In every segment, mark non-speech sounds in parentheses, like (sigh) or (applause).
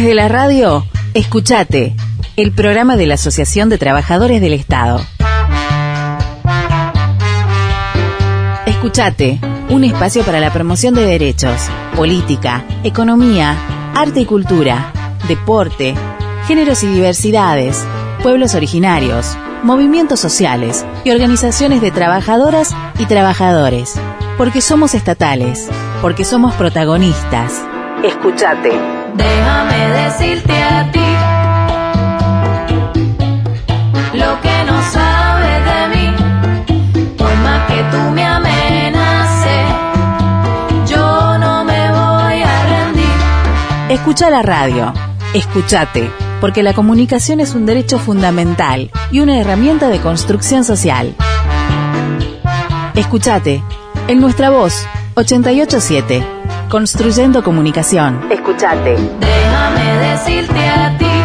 Desde la radio, escuchate, el programa de la Asociación de Trabajadores del Estado. Escuchate, un espacio para la promoción de derechos, política, economía, arte y cultura, deporte, géneros y diversidades, pueblos originarios, movimientos sociales y organizaciones de trabajadoras y trabajadores. Porque somos estatales, porque somos protagonistas. Escuchate. Déjame decirte a ti lo que no sabes de mí. Por más que tú me amenaces, yo no me voy a rendir. Escucha la radio. Escuchate, porque la comunicación es un derecho fundamental y una herramienta de construcción social. Escuchate, en nuestra voz, 887, construyendo comunicación. Escuchate. Déjame decirte a ti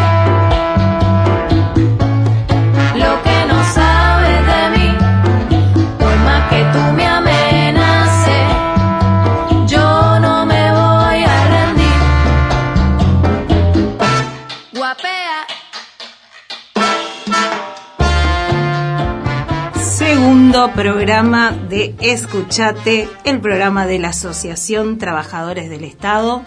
Segundo programa de Escuchate, el programa de la Asociación Trabajadores del Estado.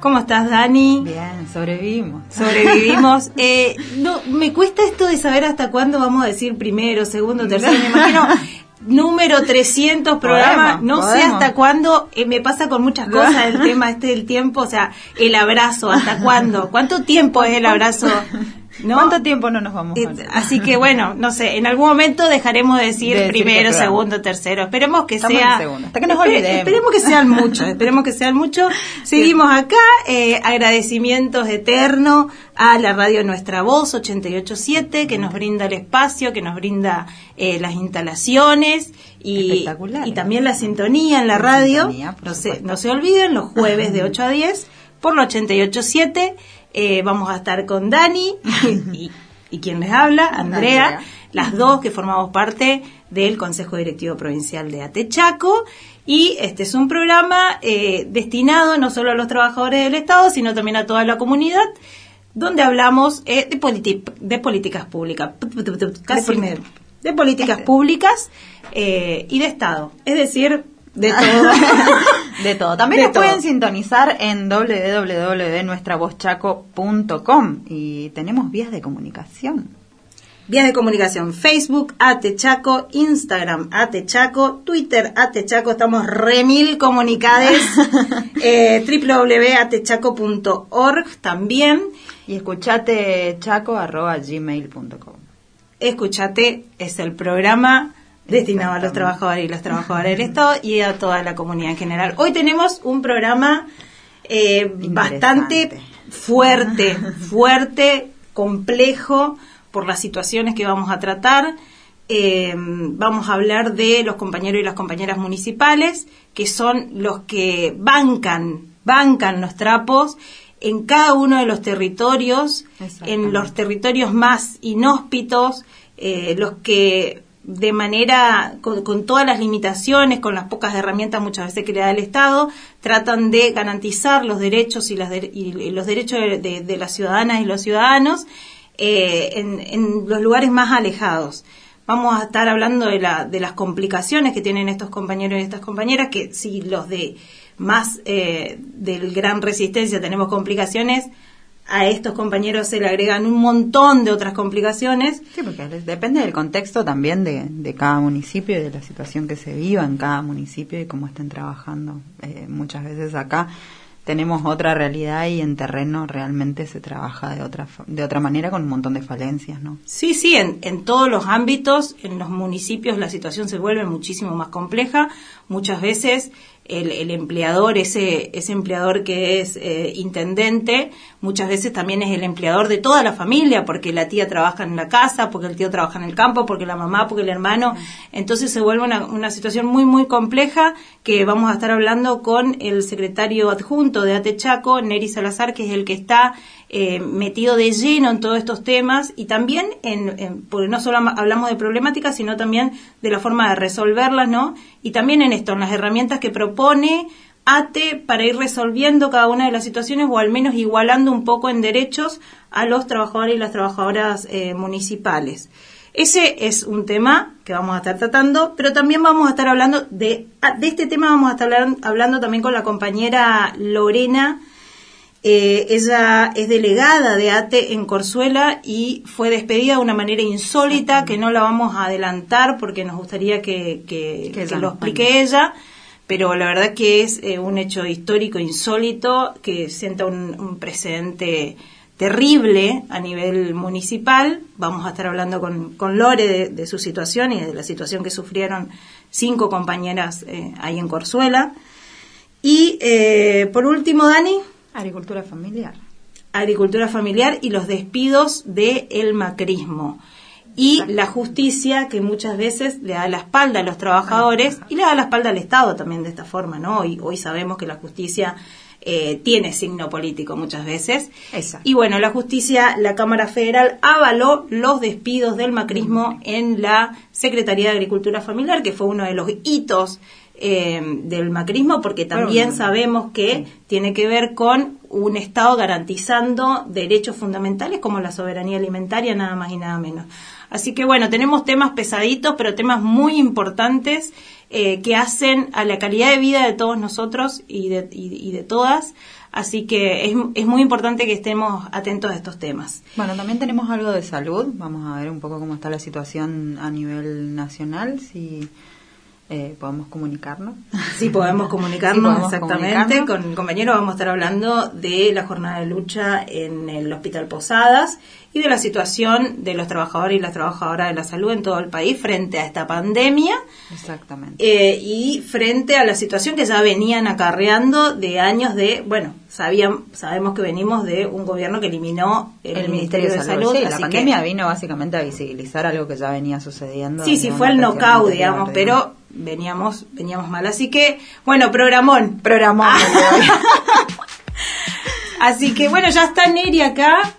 ¿Cómo estás, Dani? Bien, sobrevivimos. Sobrevivimos. (laughs) Eh, no, me cuesta esto de saber hasta cuándo vamos a decir primero, segundo, tercero. Me imagino (laughs) número 300 programa. Podemos, no sé hasta cuándo. eh, me pasa con muchas cosas el tema este del tiempo. O sea, el abrazo, ¿hasta cuándo? ¿Cuánto tiempo es el abrazo? (laughs) ¿No? ¿Cuánto tiempo no nos vamos a Eh? Así que bueno, no sé, en algún momento dejaremos de decir De decir primero, segundo, tercero. Esperemos que Estamos sea. hasta que nos olvidemos. Esperemos que sean muchos, esperemos que sean muchos. (laughs) Seguimos acá, eh, agradecimientos eternos a la radio Nuestra Voz 887 que nos brinda el espacio, que nos brinda eh, las instalaciones y, Espectacular. y también la sintonía en la radio. no, se, no se olviden, los jueves de 8 a 10 por la 887. Eh, vamos a estar con Dani (laughs) y, y quien les habla, Andrea, Andrea. las dos que formamos parte del Consejo Directivo Provincial de Atechaco. Y este es un programa eh, destinado no solo a los trabajadores del Estado, sino también a toda la comunidad, donde hablamos eh, de, de políticas públicas. Casi me- de políticas públicas eh, y de Estado. Es decir, de (laughs) todo. De todo. También De nos pueden sintonizar en www.nuestravozchaco.com y tenemos vías de comunicación. Vías de comunicación, Facebook, Atechaco, Instagram, Atechaco, Twitter, Atechaco, estamos remil comunicades, (laughs) eh, www.atechaco.org también. Y escuchate chaco.gmail.com. Escuchate, es el programa destinado a los trabajadores y las trabajadoras del Estado y a toda la comunidad en general. Hoy tenemos un programa eh, bastante fuerte, (laughs) fuerte, complejo por las situaciones que vamos a tratar. Eh, vamos a hablar de los compañeros y las compañeras municipales, que son los que bancan, bancan los trapos en cada uno de los territorios, en los territorios más inhóspitos, eh, los que de manera, con, todas las limitaciones, con las pocas herramientas muchas veces que le da el Estado, tratan de garantizar los derechos y, las de- y los derechos de, de- de las ciudadanas y los ciudadanos eh, en, en los lugares más alejados. Vamos a estar hablando de, la, de las complicaciones que tienen estos compañeros y estas compañeras, que si los de más eh, del gran resistencia tenemos complicaciones, a estos compañeros se le agregan un montón de otras complicaciones. Sí, porque depende del contexto también de, de cada municipio y de la situación que se viva en cada municipio y cómo estén trabajando. Eh, muchas veces acá tenemos otra realidad y en terreno realmente se trabaja de otra de otra manera con un montón de falencias, ¿no? Sí, sí, en, en todos los ámbitos, en los municipios la situación se vuelve muchísimo más compleja. Muchas veces el, el empleador, ese, ese empleador que es eh, intendente, muchas veces también es el empleador de toda la familia, porque la tía trabaja en la casa, porque el tío trabaja en el campo, porque la mamá, porque el hermano. Entonces se vuelve una, una situación muy, muy compleja que vamos a estar hablando con el secretario adjunto de Atechaco, Neri Salazar, que es el que está eh, metido de lleno en todos estos temas y también en, en- porque no solo hablamos de problemáticas sino también de la forma de resolverlas no y también en esto en las herramientas que propone ATE para ir resolviendo cada una de las situaciones o al menos igualando un poco en derechos a los trabajadores y las trabajadoras eh, municipales. Ese es un tema que vamos a estar tratando, pero también vamos a estar hablando de, ah, de este tema, vamos a estar hablando también con la compañera Lorena. Eh, ella es delegada de ATE en Corzuela y fue despedida de una manera insólita que no la vamos a adelantar porque nos gustaría que, que, que lo explique ella pero la verdad que es eh, un hecho histórico insólito que sienta un, precedente terrible a nivel municipal. Vamos a estar hablando con, con Lore de, su situación y de la situación que sufrieron cinco compañeras eh, ahí en Corzuela. Y eh, por último, Dani. Agricultura familiar. Agricultura familiar y los despidos del el macrismo y la justicia que muchas veces le da la espalda a los trabajadores y le da la espalda al Estado también de esta forma, ¿no? Hoy, hoy sabemos que la justicia eh, tiene signo político muchas veces. Y bueno, la justicia, la Cámara Federal avaló los despidos del macrismo en la Secretaría de Agricultura Familiar, que fue uno de los hitos eh, del macrismo, porque también sabemos que tiene que ver con un Estado garantizando derechos fundamentales como la soberanía alimentaria, nada más y nada menos. Así que bueno, tenemos temas pesaditos, pero temas muy importantes eh, que hacen a la calidad de vida de todos nosotros y de, y, de todas. Así que es, es, muy importante que estemos atentos a estos temas. Bueno, también tenemos algo de salud. Vamos a ver un poco cómo está la situación a nivel nacional. Si eh, podemos comunicarnos. Sí, podemos (laughs) comunicarnos exactamente. Con el compañero vamos a estar hablando de la jornada de lucha en el Hospital Posadas y de la situación de los trabajadores y las trabajadoras de la salud en todo el país frente a esta pandemia. Exactamente. Eh, y frente a la situación que ya venían acarreando de años de, bueno, sabían, sabemos que venimos de un gobierno que eliminó el, Ministerio, de, Salud. la pandemia vino básicamente a visibilizar algo que ya venía sucediendo. Sí, sí, fue el knockout, digamos, pero veníamos, veníamos mal. Así que, bueno, programón. Programón. (laughs) Así que, bueno, ya está Neri acá,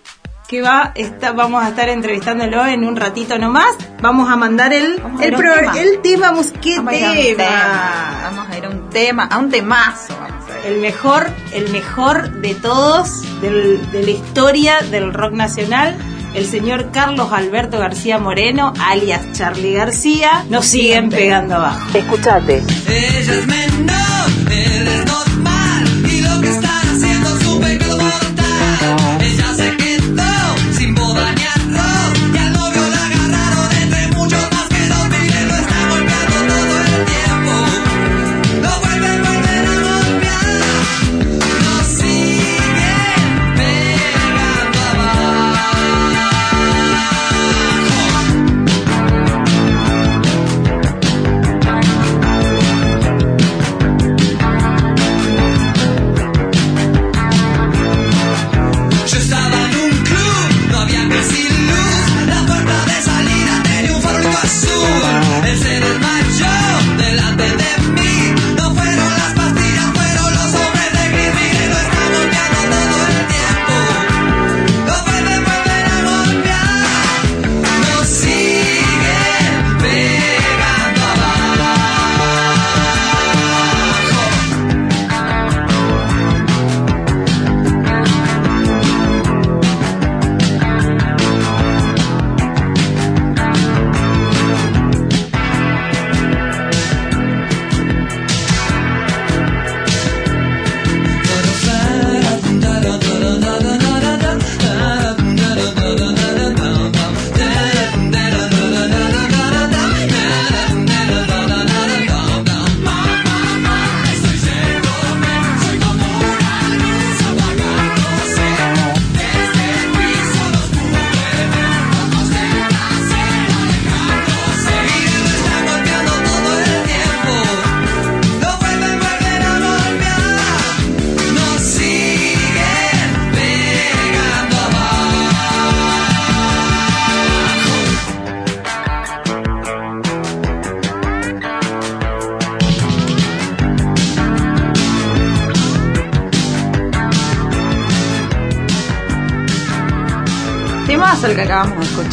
que va, está, vamos a estar entrevistándolo en un ratito nomás. Vamos a mandar el, el, tema. el tema, vamos, tema? Vamos a ir a un tema, a un temazo. El mejor, el mejor de todos del, de la historia del rock nacional el señor Carlos Alberto García Moreno, alias Charlie García, nos siguen pegando abajo. Escuchate. Ella es menor, él es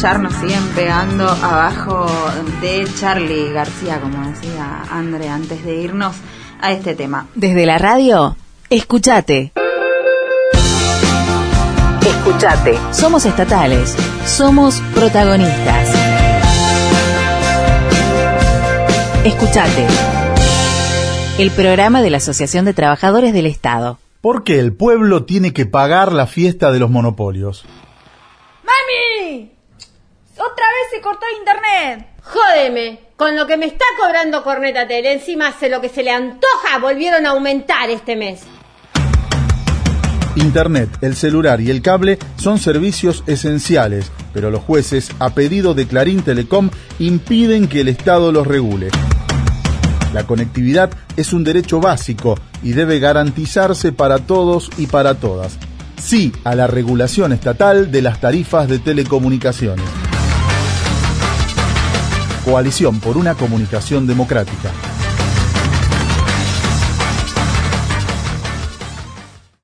acabamos de escuchar, nos siguen pegando abajo de Charlie García, como decía André antes de irnos. a este tema. Desde la radio, escuchate. Escuchate. Somos estatales. Somos protagonistas. Escuchate. El programa de la Asociación de Trabajadores del Estado. ¿Por qué el pueblo tiene que pagar la fiesta de los monopolios? ¡Otra vez se cortó internet! Jódeme, con lo que me está cobrando Corneta Tele, encima hace lo que se le antoja, volvieron a aumentar este mes. Internet, el celular y el cable son servicios esenciales, pero los jueces, a pedido de Clarín Telecom, impiden que el Estado los regule. La conectividad es un derecho básico y debe garantizarse para todos y para todas. Sí a la regulación estatal de las tarifas de telecomunicaciones. Coalición por una comunicación democrática.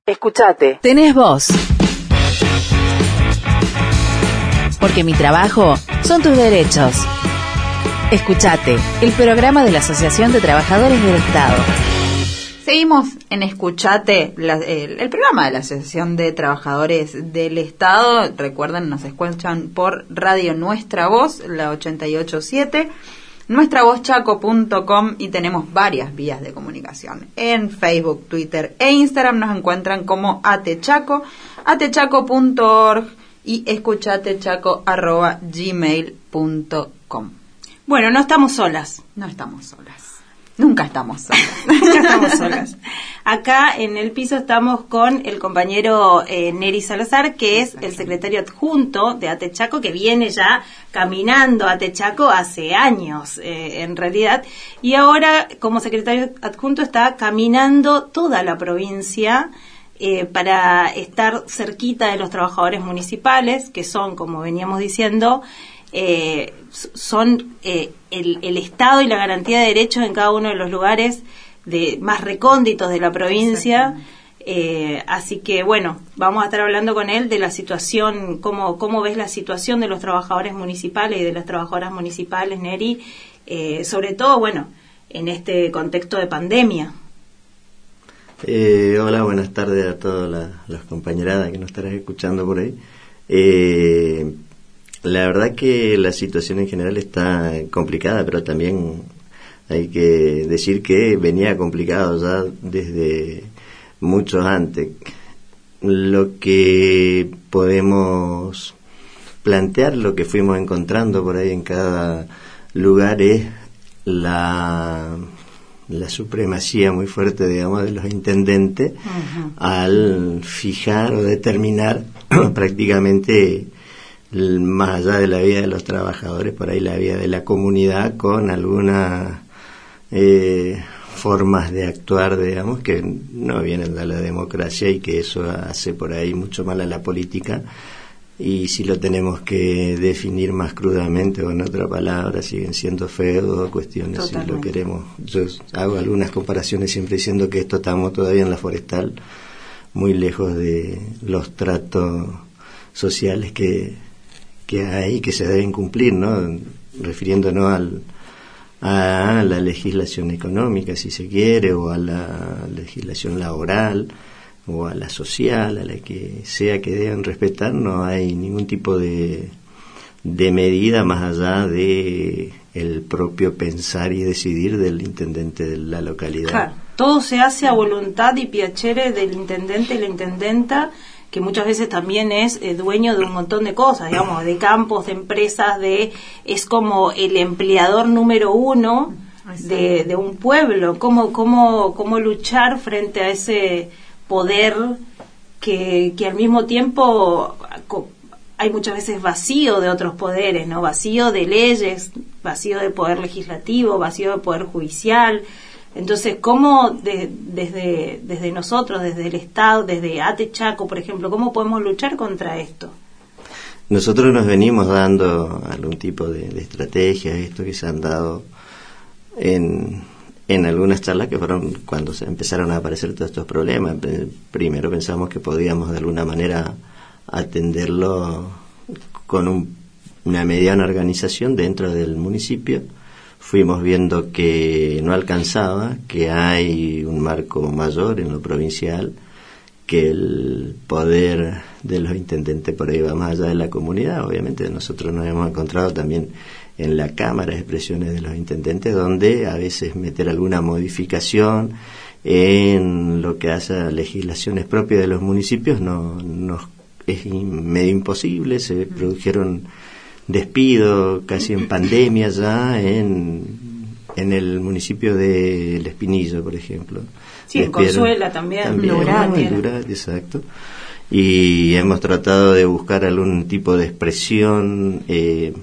Escuchate. Tenés voz. Porque mi trabajo son tus derechos. Escuchate, el programa de la Asociación de Trabajadores del Estado. Seguimos en Escuchate, la- el, el programa de la Asociación de Trabajadores del Estado. Recuerden, nos escuchan por Radio Nuestra Voz, la 887, nuestravozchaco.com y tenemos varias vías de comunicación. En Facebook, Twitter e Instagram nos encuentran como atechaco, atechaco.org y escuchatechaco.gmail.com. Bueno, no estamos solas. No estamos solas. Nunca estamos solas. (laughs) Nunca estamos solas. (laughs) Acá en el piso estamos con el compañero eh, Neri Salazar, que es el secretario adjunto de Atechaco, que viene ya caminando a Atechaco hace años, eh, en realidad, y ahora como secretario adjunto está caminando toda la provincia. eh, para estar cerquita de los trabajadores municipales, que son, como veníamos diciendo, eh, son eh, el, el Estado y la garantía de derechos en cada uno de los lugares de más recónditos de la provincia. Eh, así que bueno, vamos a estar hablando con él de la situación, cómo, cómo ves la situación de los trabajadores municipales y de las trabajadoras municipales, Neri, eh, sobre todo, bueno, en este contexto de pandemia. Eh, hola, buenas tardes a todas la- las compañeradas que nos estarás escuchando por ahí. Eh, la verdad que la situación en general está complicada, pero también hay que decir que venía complicado ya desde mucho antes. Lo que podemos plantear, lo que fuimos encontrando por ahí en cada lugar es la la supremacía muy fuerte, digamos, de los intendentes al fijar o determinar (clears throat) prácticamente más allá de la vida de los trabajadores, por ahí la vida de la comunidad con algunas eh, formas de actuar, digamos, que no vienen de la democracia y que eso hace por ahí mucho mal a la política. Y si lo tenemos que definir más crudamente o en otra palabra, siguen siendo feudos, cuestiones, si lo queremos. Yo hago algunas comparaciones siempre diciendo que esto estamos todavía en la forestal, muy lejos de los tratos sociales que, que hay que se deben cumplir, ¿no? Refiriéndonos al, a la legislación económica, si se quiere, o a la legislación laboral, o a la social, a la que sea que deben respetar, no hay ningún tipo de, de medida más allá de el propio pensar y decidir del intendente de la localidad. Claro, todo se hace a voluntad y piacere del intendente y la intendenta, que muchas veces también es eh, dueño de un montón de cosas, digamos, de campos, de empresas, de es como el empleador número uno de, de un pueblo. ¿Cómo, cómo, cómo luchar frente a ese poder que, que al mismo tiempo hay muchas veces vacío de otros poderes, ¿no? Vacío de leyes, vacío de poder legislativo, vacío de poder judicial. Entonces, ¿cómo de- desde, nosotros, desde el Estado, desde ATE Chaco, por ejemplo, cómo podemos luchar contra esto? Nosotros nos venimos dando algún tipo de, de estrategias, esto que se han dado en, en algunas charlas que fueron cuando se empezaron a aparecer todos estos problemas. Primero pensamos que podíamos de alguna manera atenderlo con un- una mediana organización dentro del municipio fuimos viendo que no alcanzaba, que hay un marco mayor en lo provincial, que el poder de los intendentes por ahí va más allá de la comunidad. Obviamente nosotros nos hemos encontrado también en la Cámara expresiones de los intendentes donde a veces meter alguna modificación en lo que hace a legislaciones propias de los municipios no nos es medio imposible, se produjeron despidos casi en pandemia ya en, en el municipio de El Espinillo, por ejemplo. Sí, en Consuela también, también muy era. Lurán, exacto. Y hemos tratado de buscar algún tipo de expresión eh,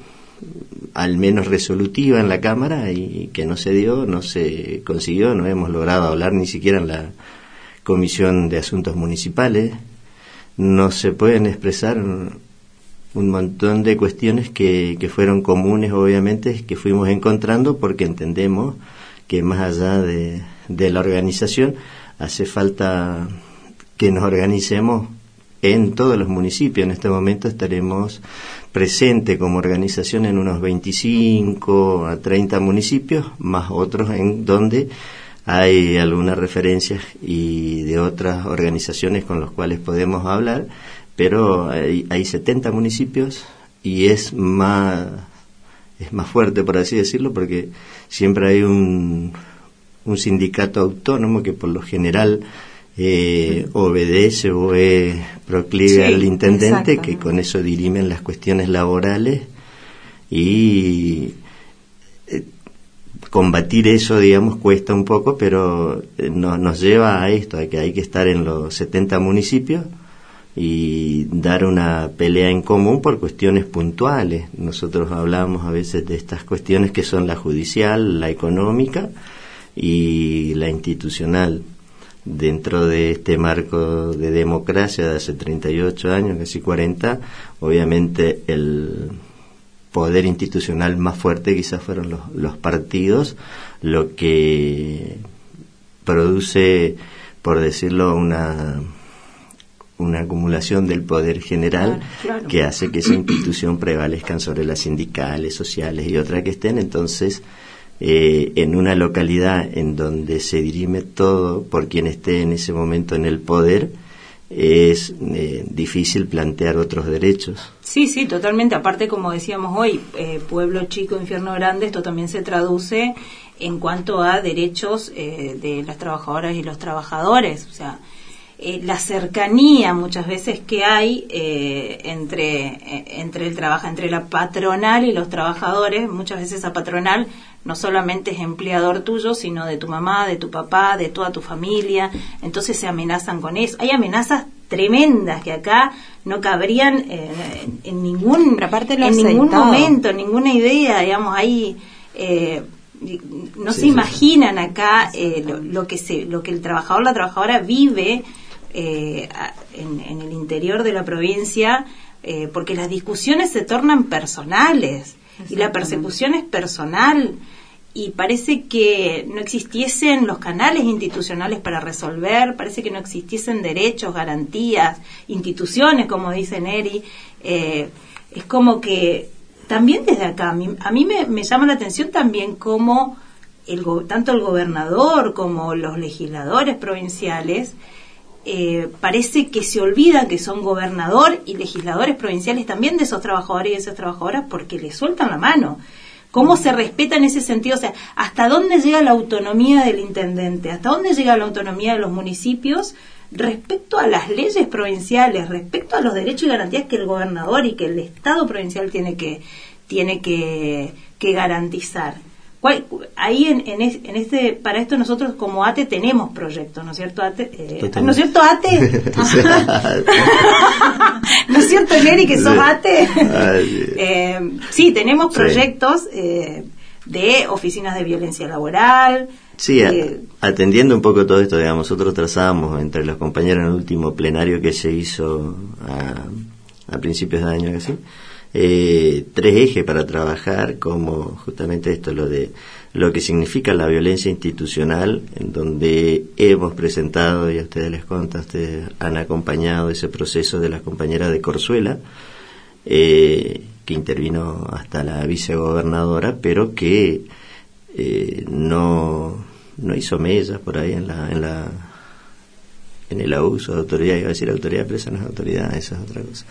al menos resolutiva en la Cámara y que no se dio, no se consiguió, no hemos logrado hablar ni siquiera en la Comisión de Asuntos Municipales. No se pueden expresar un montón de cuestiones que, que fueron comunes, obviamente, que fuimos encontrando porque entendemos que más allá de, de la organización hace falta que nos organicemos en todos los municipios. En este momento estaremos presentes como organización en unos 25 a 30 municipios, más otros en donde hay algunas referencias y de otras organizaciones con las cuales podemos hablar, pero hay, hay 70 municipios y es más es más fuerte por así decirlo porque siempre hay un, un sindicato autónomo que por lo general eh, obedece o es proclive Sí, al intendente que con eso dirimen las cuestiones laborales y eh, combatir eso, digamos, cuesta un poco, pero eh, no- nos lleva a esto, a que hay que estar en los 70 municipios y dar una pelea en común por cuestiones puntuales. Nosotros hablamos a veces de estas cuestiones que son la judicial, la económica y la institucional. Dentro de este marco de democracia de hace 38 años, casi 40, obviamente el poder institucional más fuerte quizás fueron los, los partidos, lo que produce, por decirlo, una, una acumulación del poder general Claro, claro. que hace que esa institución prevalezcan sobre las sindicales, sociales y otras que estén. Entonces, eh, en una localidad en donde se dirime todo por quien esté en ese momento en el poder, es eh, difícil plantear otros derechos. Sí, sí, totalmente. Aparte, como decíamos hoy, eh, pueblo chico, infierno grande, esto también se traduce en cuanto a derechos eh, de las trabajadoras y los trabajadores. O sea, eh, la cercanía muchas veces que hay eh, entre, eh, entre el trabajo, entre la patronal y los trabajadores, muchas veces esa patronal no solamente es empleador tuyo, sino de tu mamá, de tu papá, de toda tu familia. Entonces se amenazan con eso. Hay amenazas tremendas que acá no cabrían eh, en, en ningún aparte en ningún momento, en ninguna idea, digamos, ahí eh, no Sí, se sí, imaginan acá eh, lo, lo que se lo que el trabajador la trabajadora vive eh, en, en el interior de la provincia eh, porque las discusiones se tornan personales y la persecución es personal y parece que no existiesen los canales institucionales para resolver, parece que no existiesen derechos, garantías, instituciones, como dice Neri. Eh, es como que también desde acá, a mí, a mí me, me llama la atención también cómo el, tanto el gobernador como los legisladores provinciales eh, parece que se olvidan que son gobernador y legisladores provinciales también de esos trabajadores y de esas trabajadoras porque les sueltan la mano. ¿Cómo se respeta en ese sentido? O sea, ¿hasta dónde llega la autonomía del intendente? ¿Hasta dónde llega la autonomía de los municipios respecto a las leyes provinciales, respecto a los derechos y garantías que el gobernador y que el Estado provincial tiene que, tiene que, que garantizar? ¿Cuál- ahí en, en, es- en este para esto nosotros como ATE tenemos proyectos, ¿no es cierto ATE? Eh. ¿No es cierto ATE? (laughs) (laughs) ¿No es cierto Neri que sos. ATE? (laughs) Eh, sí, tenemos proyectos eh, de oficinas de violencia laboral. Sí, eh, atendiendo un poco todo esto, digamos, nosotros trazamos entre los compañeros en el último plenario que se hizo a, a principios de año, así, eh, tres ejes para trabajar, como justamente esto, lo de lo que significa la violencia institucional, en donde hemos presentado, y a ustedes les consta, ustedes han acompañado ese proceso de las compañeras de Corzuela, eh, que intervino hasta la vicegobernadora, pero que eh, no, no hizo mellas por ahí en la, en la en el abuso de autoridad, iba a decir autoridad, pero no es autoridad, esa es otra cosa,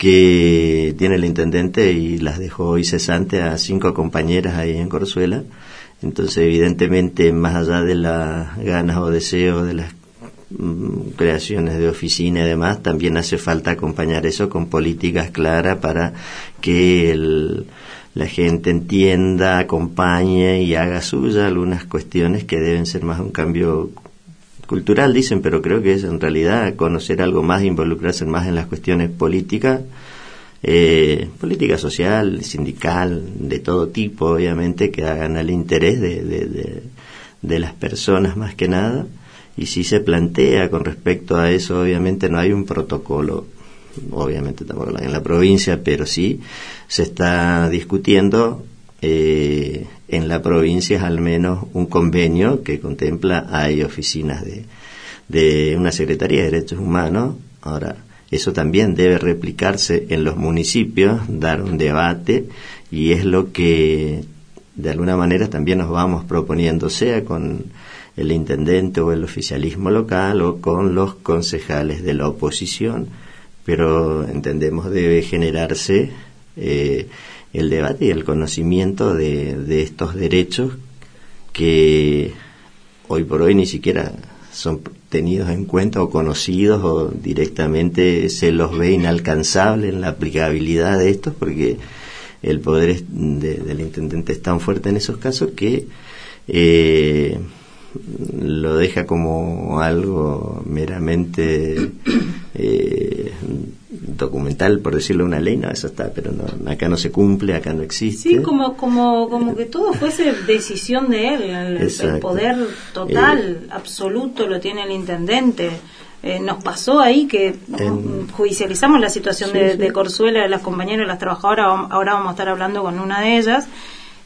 que tiene el intendente y las dejó hoy cesante a cinco compañeras ahí en Corzuela. Entonces, evidentemente, más allá de las ganas o deseos de las mm, creaciones de oficina y demás, también hace falta acompañar eso con políticas claras para que el, la gente entienda, acompañe y haga suya algunas cuestiones que deben ser más un cambio cultural, dicen, pero creo que es en realidad conocer algo más, involucrarse más en las cuestiones políticas, eh, política social, sindical, de todo tipo, obviamente, que hagan al interés de, de, de, las personas más que nada. Y si se plantea con respecto a eso, obviamente no hay un protocolo obviamente tampoco en la provincia, pero sí se está discutiendo eh, en la provincia es al menos un convenio que contempla, hay oficinas de, de una Secretaría de Derechos Humanos. Ahora, eso también debe replicarse en los municipios, dar un debate y es lo que de alguna manera también nos vamos proponiendo, sea con el intendente o el oficialismo local o con los concejales de la oposición, pero entendemos debe generarse eh, el debate y el conocimiento de, de estos derechos que hoy por hoy ni siquiera son tenidos en cuenta o conocidos o directamente se los ve inalcanzable en la aplicabilidad de estos porque el poder de, del intendente es tan fuerte en esos casos que eh, lo deja como algo meramente eh, documental, por decirlo una ley, no, eso está, pero no, acá no se cumple, acá no existe. Sí, como, como, como que todo fuese decisión de él, el, el poder total, eh, absoluto lo tiene el intendente. Eh, nos pasó ahí que en, judicializamos la situación sí, de, sí. de, Corzuela, de las compañeras, de las trabajadoras, ahora vamos a estar hablando con una de ellas,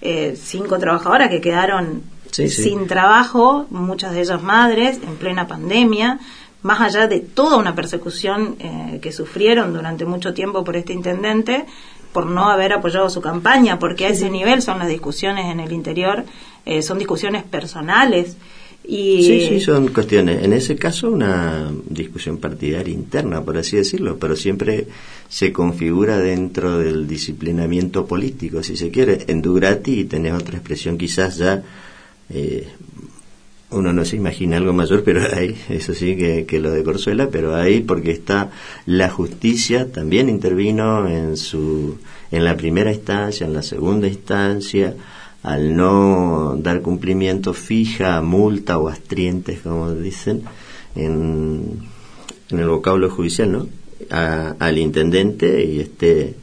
eh, cinco trabajadoras que quedaron sin trabajo, muchas de ellas madres, en plena pandemia, más allá de toda una persecución eh, que sufrieron durante mucho tiempo por este intendente, por no haber apoyado su campaña, porque a ese nivel son las discusiones en el interior, eh, son discusiones personales. Y... Sí, sí, son cuestiones. En ese caso, una discusión partidaria interna, por así decirlo, pero siempre se configura dentro del disciplinamiento político, si se quiere. En Durati tenés otra expresión quizás ya eh, uno no se imagina algo mayor, pero (laughs) hay, eso sí, que, que, lo de Corzuela, pero hay porque está la justicia también intervino en su, en la primera instancia, en la segunda instancia, al no dar cumplimiento fija, multa o astrientes, como dicen, en, en el vocablo judicial, ¿no? A, al intendente y este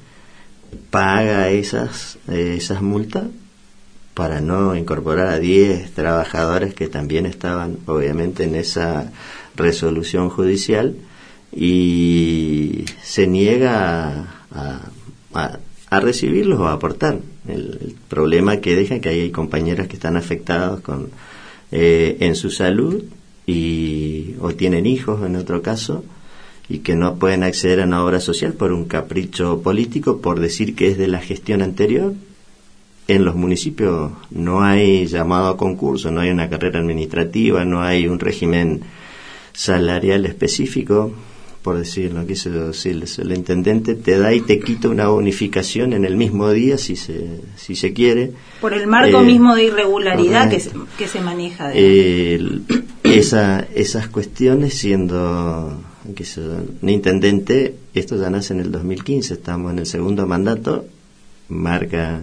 paga esas, esas multas para no incorporar a 10 trabajadores que también estaban obviamente en esa resolución judicial y se niega a, a, a recibirlos o a aportar. El, el, problema que deja que hay compañeras que están afectadas con, eh, en su salud y o tienen hijos en otro caso y que no pueden acceder a una obra social por un capricho político por decir que es de la gestión anterior en los municipios no hay llamado a concurso, no hay una carrera administrativa, no hay un régimen salarial específico, por decirlo, decir, el intendente te da y te quita una bonificación en el mismo día si se, si se quiere. Por el marco eh, mismo de irregularidad que se, que se maneja. De... esa, esas cuestiones siendo que un intendente, esto ya nace en el 2015, estamos en el segundo mandato, marca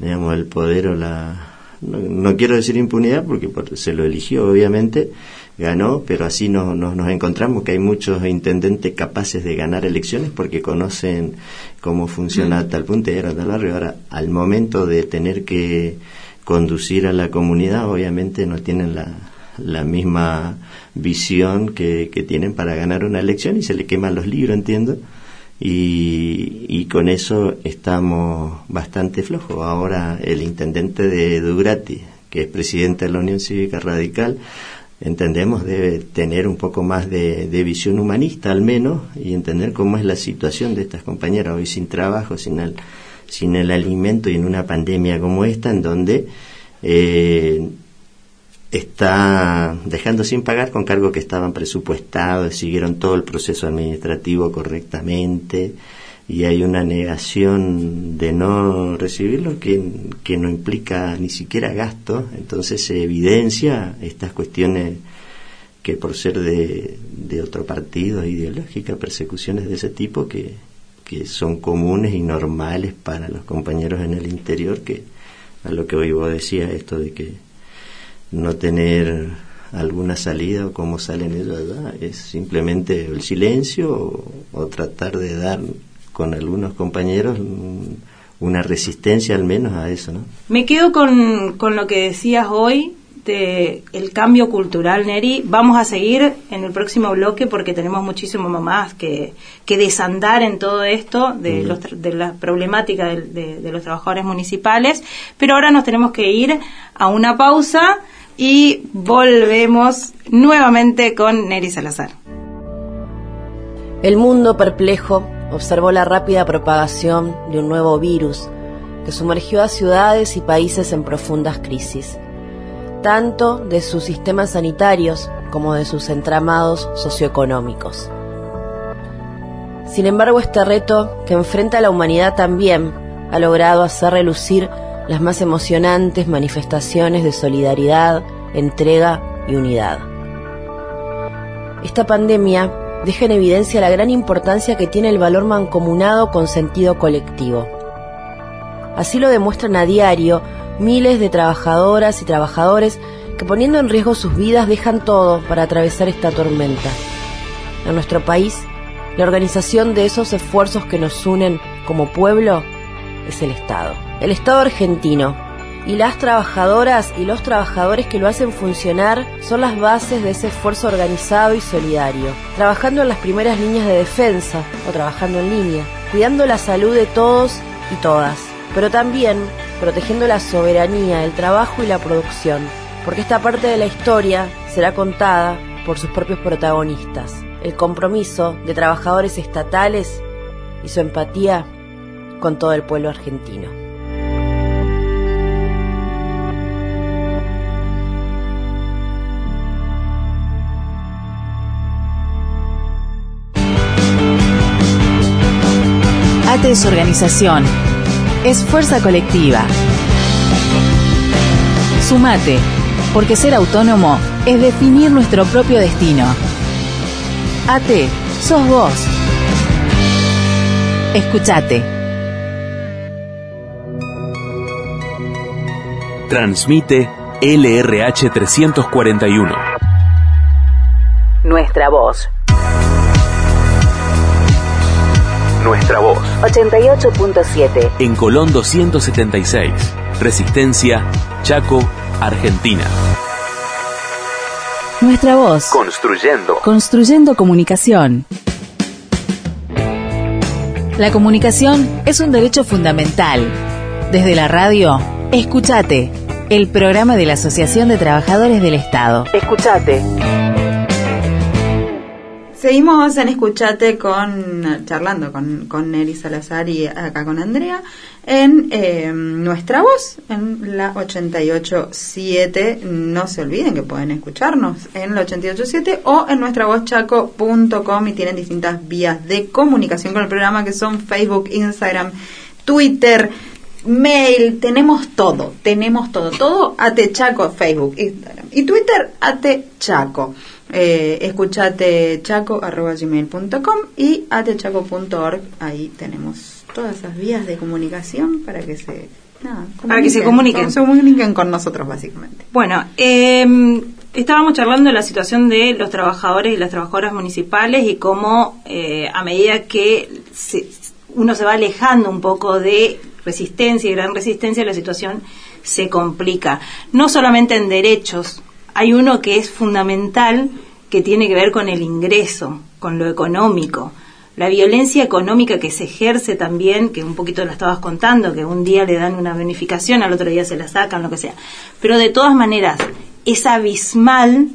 digamos, el poder o la... No, no quiero decir impunidad porque se lo eligió, obviamente, ganó, pero así no, no, nos encontramos que hay muchos intendentes capaces de ganar elecciones porque conocen cómo funciona tal puntero, tal barrio. Ahora, al momento de tener que conducir a la comunidad, obviamente no tienen la, la misma visión que, que tienen para ganar una elección y se le queman los libros, entiendo y, y, con eso estamos bastante flojos. Ahora el intendente de Dugrati, que es presidente de la Unión Cívica Radical, entendemos debe tener un poco más de, visión humanista al menos y entender cómo es la situación de estas compañeras hoy sin trabajo, sin el, sin el alimento y en una pandemia como esta en donde eh, está dejando sin pagar con cargos que estaban presupuestados, siguieron todo el proceso administrativo correctamente y hay una negación de no recibirlo que, que no implica ni siquiera gasto, entonces se evidencia estas cuestiones que por ser de, de otro partido ideológica, persecuciones de ese tipo que, que son comunes y normales para los compañeros en el interior, que a lo que hoy vos decías, esto de que no tener alguna salida o cómo salen ellos allá, es simplemente el silencio o, o tratar de dar con algunos compañeros mm, una resistencia al menos a eso, ¿no? Me quedo con, con lo que decías hoy de el cambio cultural, Neri. Vamos a seguir en el próximo bloque porque tenemos muchísimo más que, que desandar en todo esto de, los tra- de la problemática de, de- de los trabajadores municipales. Pero ahora nos tenemos que ir a una pausa y volvemos nuevamente con Neri Salazar. El mundo perplejo observó la rápida propagación de un nuevo virus que sumergió a ciudades y países en profundas crisis, tanto de sus sistemas sanitarios como de sus entramados socioeconómicos. Sin embargo, este reto que enfrenta a la humanidad también ha logrado hacer relucir las más emocionantes manifestaciones de solidaridad, entrega y unidad. Esta pandemia deja en evidencia la gran importancia que tiene el valor mancomunado con sentido colectivo. Así lo demuestran a diario miles de trabajadoras y trabajadores que poniendo en riesgo sus vidas dejan todo para atravesar esta tormenta. En nuestro país, la organización de esos esfuerzos que nos unen como pueblo es el Estado. El Estado argentino, y las trabajadoras y los trabajadores que lo hacen funcionar son las bases de ese esfuerzo organizado y solidario, trabajando en las primeras líneas de defensa o trabajando en línea, cuidando la salud de todos y todas, pero también protegiendo la soberanía, el trabajo y la producción, porque esta parte de la historia será contada por sus propios protagonistas, el compromiso de trabajadores estatales y su empatía con todo el pueblo argentino. ATE es organización. Es fuerza colectiva. Sumate, porque ser autónomo es definir nuestro propio destino. ATE, sos vos. Escuchate. Transmite LRH 341. Nuestra voz. Nuestra voz. 88.7. En Colón 276. Resistencia, Chaco, Argentina. Nuestra voz. Construyendo. Construyendo comunicación. La comunicación es un derecho fundamental. Desde la radio, escúchate. El programa de la Asociación de Trabajadores del Estado. Escúchate. Seguimos en Escuchate con charlando con, con Salazar y acá con Andrea en eh, nuestra voz en la 887. No se olviden que pueden escucharnos en la 887 o en nuestra voz chaco.com y tienen distintas vías de comunicación con el programa que son Facebook, Instagram, Twitter, mail, tenemos todo, tenemos todo, todo Ate Chaco, Facebook, Instagram y Twitter Ate Chaco. Eh, escuchate chaco arroba gmail.com y atechaco.org ahí tenemos todas esas vías de comunicación para que se nada, Para que se comuniquen. se comuniquen con nosotros básicamente Bueno, eh, estábamos charlando de la situación de los trabajadores y las trabajadoras municipales y cómo eh, a medida que se- uno se va alejando un poco de resistencia y gran resistencia, la situación se complica. No solamente en derechos, hay uno que es fundamental que tiene que ver con el ingreso, con lo económico. La violencia económica que se ejerce también, que un poquito la estabas contando, que un día le dan una bonificación, al otro día se la sacan, lo que sea. Pero de todas maneras, es abismal,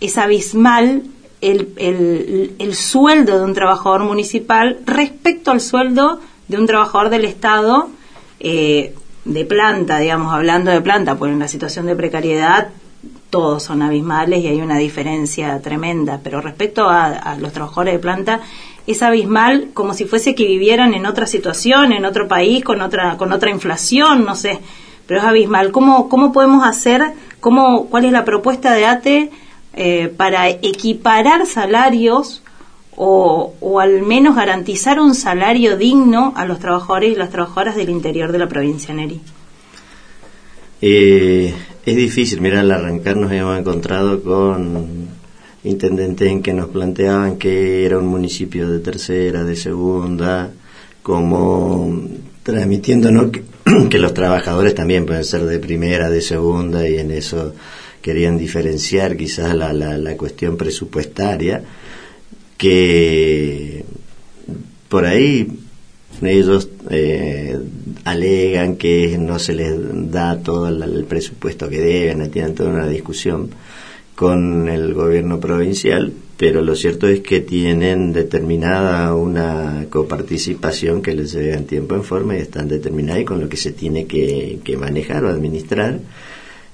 es abismal el, el, el sueldo de un trabajador municipal respecto al sueldo de un trabajador del Estado, eh, de planta, digamos, hablando de planta, pues en la situación de precariedad todos son abismales y hay una diferencia tremenda, pero respecto a, los trabajadores de planta es abismal como si fuese que vivieran en otra situación, en otro país, con otra, con otra inflación, no sé, pero es abismal. ¿Cómo, cómo podemos hacer, cómo, cuál es la propuesta de ATE eh, para equiparar salarios o, o al menos garantizar un salario digno a los trabajadores y las trabajadoras del interior de la provincia, Neri? Eh, es difícil, mira, al arrancar nos hemos encontrado con intendentes en que nos planteaban que era un municipio de tercera, de segunda, como transmitiéndonos (clears throat) que, los trabajadores también pueden ser de primera, de segunda, y en eso querían diferenciar quizás la, la, la cuestión presupuestaria, que por ahí ellos eh, alegan que no se les da todo el, presupuesto que deben, tienen toda una discusión con el gobierno provincial, pero lo cierto es que tienen determinada una coparticipación que les llega en tiempo en forma y están determinadas con lo que se tiene que, que manejar o administrar.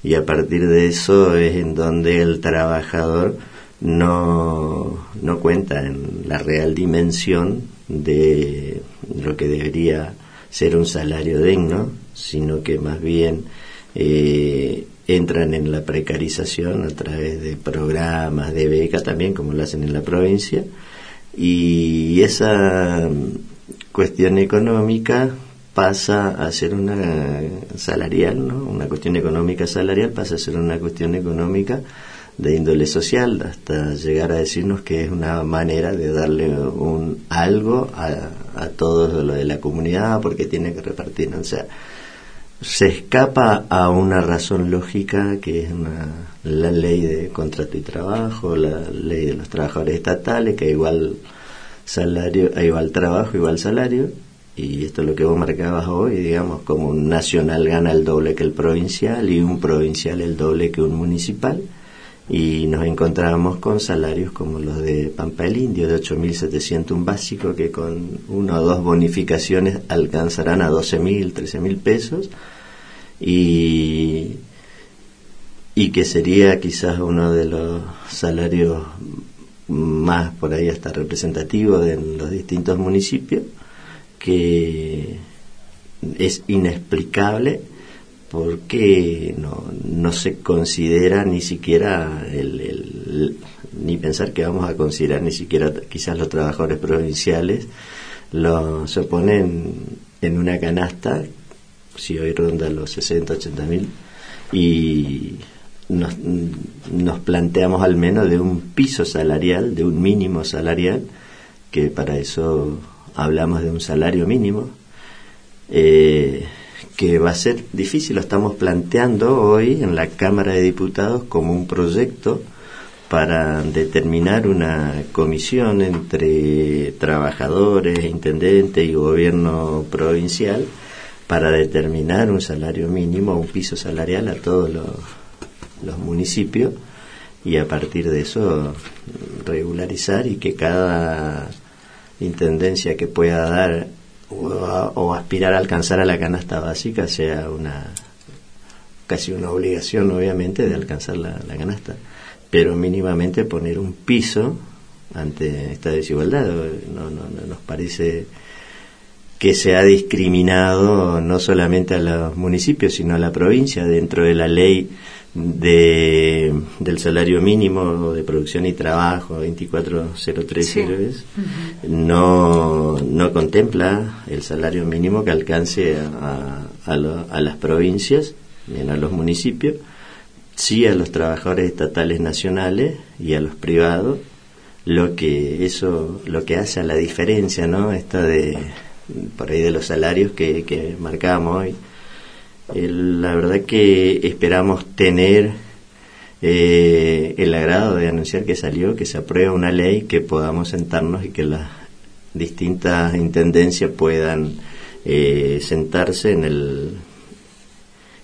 Y a partir de eso es en donde el trabajador no, no cuenta en la real dimensión de lo que debería ser un salario digno, sino que más bien eh, entran en la precarización a través de programas, de becas también, como lo hacen en la provincia, y esa cuestión económica pasa a ser una salarial, ¿no? Una cuestión económica salarial pasa a ser una cuestión económica de índole social, hasta llegar a decirnos que es una manera de darle un algo a, a todos lo de la comunidad porque tiene que repartir, o sea, se escapa a una razón lógica que es una, la ley de contrato y trabajo, la ley de los trabajadores estatales, que igual salario, igual trabajo, igual salario, y esto es lo que vos marcabas hoy, digamos, como un nacional gana el doble que el provincial y un provincial el doble que un municipal, y nos encontramos con salarios como los de Pampa el Indio, de 8.700 un básico, que con una o dos bonificaciones alcanzarán a 12.000, 13.000 pesos, y, y que sería quizás uno de los salarios más por ahí hasta representativos de los distintos municipios, que es inexplicable porque no, no se considera ni siquiera el, ni pensar que vamos a considerar ni siquiera quizás los trabajadores provinciales lo, se ponen en una canasta si hoy ronda los 60 80 mil y nos, nos planteamos al menos de un piso salarial de un mínimo salarial que para eso hablamos de un salario mínimo eh, que va a ser difícil, lo estamos planteando hoy en la Cámara de Diputados como un proyecto para determinar una comisión entre trabajadores, intendentes y gobierno provincial para determinar un salario mínimo, un piso salarial a todos los, los municipios y a partir de eso regularizar y que cada intendencia que pueda dar o, aspirar a alcanzar a la canasta básica sea una casi una obligación obviamente de alcanzar la, la canasta. Pero mínimamente poner un piso ante esta desigualdad no, no, no nos parece que se ha discriminado no solamente a los municipios sino a la provincia. Dentro de la ley de, del salario mínimo de producción y trabajo 24030 sí. uh -huh. no, no contempla el salario mínimo que alcance a, a, lo, a las provincias bien a los municipios sí a los trabajadores estatales nacionales y a los privados lo que eso lo que hace a la diferencia no esta de por ahí de los salarios que, que marcábamos hoy la verdad que esperamos tener eh, el agrado de anunciar que salió, que se aprueba una ley, que podamos sentarnos y que las distintas intendencias puedan eh, sentarse en el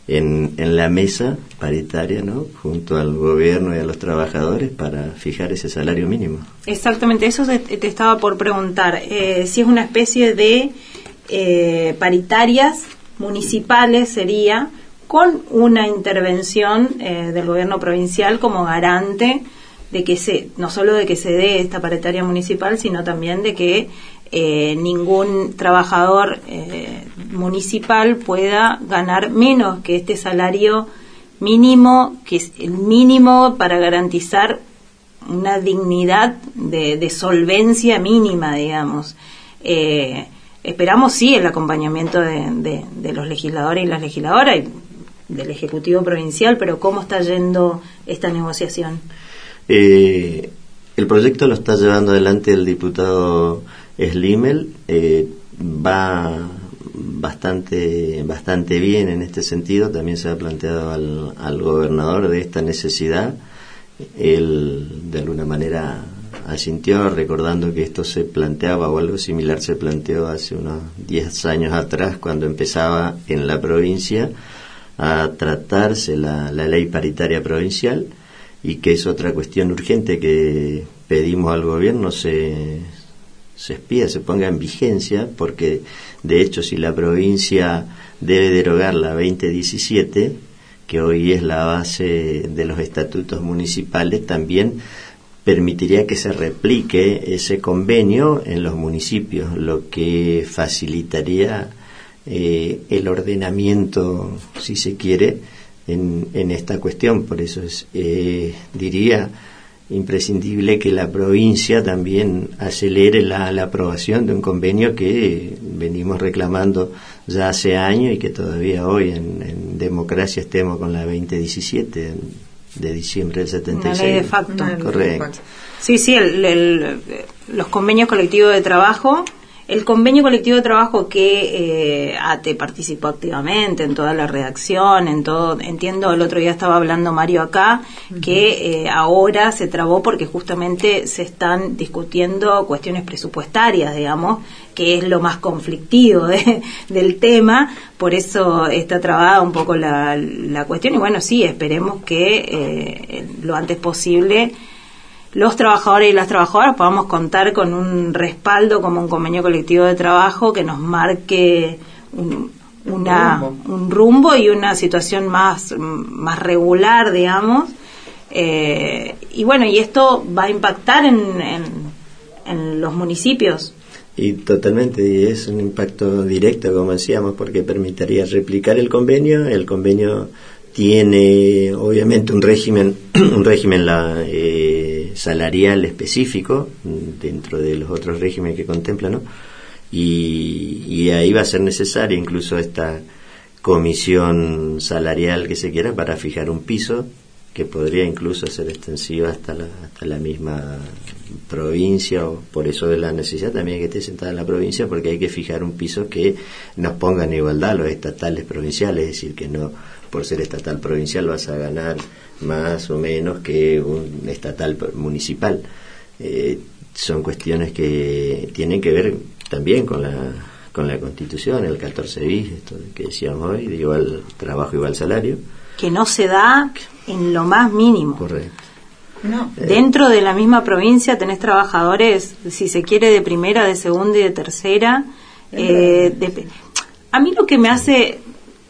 en, en, la mesa paritaria, ¿no? Junto al gobierno y a los trabajadores para fijar ese salario mínimo. Exactamente, eso te, te estaba por preguntar. Eh, si es una especie de eh, paritarias municipales sería con una intervención eh, del gobierno provincial como garante de que se no solo de que se dé esta paritaria municipal sino también de que eh, ningún trabajador eh, municipal pueda ganar menos que este salario mínimo que es el mínimo para garantizar una dignidad de, solvencia mínima digamos esperamos sí el acompañamiento de, los legisladores y las legisladoras y del ejecutivo provincial pero cómo está yendo esta negociación Eh, el proyecto lo está llevando adelante el diputado Slimel. eh, va bastante bastante bien en este sentido. También se ha planteado al, al gobernador de esta necesidad. Él, de alguna manera, asintió recordando que esto se planteaba o algo similar se planteó hace unos 10 años atrás cuando empezaba en la provincia a tratarse la, la ley paritaria provincial y que es otra cuestión urgente que pedimos al gobierno se, se espía, se ponga en vigencia, porque de hecho si la provincia debe derogar la 2017, que hoy es la base de los estatutos municipales, también permitiría que se replique ese convenio en los municipios, lo que facilitaría eh, el ordenamiento, si se quiere, en, en esta cuestión. Por eso es, eh, diría, imprescindible que la provincia también acelere la, aprobación de un convenio que venimos reclamando ya hace años y que todavía hoy en, en democracia estemos con la 2017 de diciembre del 76. Una ley de facto. Correcto. Sí, sí, el- el- los convenios colectivos de trabajo. El convenio colectivo de trabajo que eh, ATE participó activamente en toda la redacción, en todo, entiendo, el otro día estaba hablando Mario acá, que eh, ahora se trabó porque justamente se están discutiendo cuestiones presupuestarias, digamos, que es lo más conflictivo de- del tema, por eso está trabada un poco la, la cuestión y bueno, sí, esperemos que eh, lo antes posible los trabajadores y las trabajadoras podamos contar con un respaldo como un convenio colectivo de trabajo que nos marque un, una, un rumbo y una situación más, más regular, digamos. Eh, y bueno, y esto va a impactar en, en, en los municipios. Y totalmente, y es un impacto directo, como decíamos, porque permitiría replicar el convenio. El convenio tiene, obviamente, un régimen, (clears throat) un régimen la, eh, salarial específico mm, dentro de los otros regímenes que contempla, ¿no? Y, y ahí va a ser necesaria incluso esta comisión salarial que se quiera para fijar un piso que podría incluso ser extensiva hasta la, hasta la misma provincia o por eso de la necesidad también que esté sentada en la provincia porque hay que fijar un piso que nos ponga en igualdad los estatales provinciales es decir que no por ser estatal provincial vas a ganar más o menos que un estatal municipal Eh, son cuestiones que tienen que ver también con la con la constitución el 14 bis esto que decíamos hoy de igual trabajo igual salario que no se da en lo más mínimo. correcto No. Dentro de la misma provincia tenés trabajadores, si se quiere, de primera, de segunda y de tercera. Eh, de- a mí lo que me hace,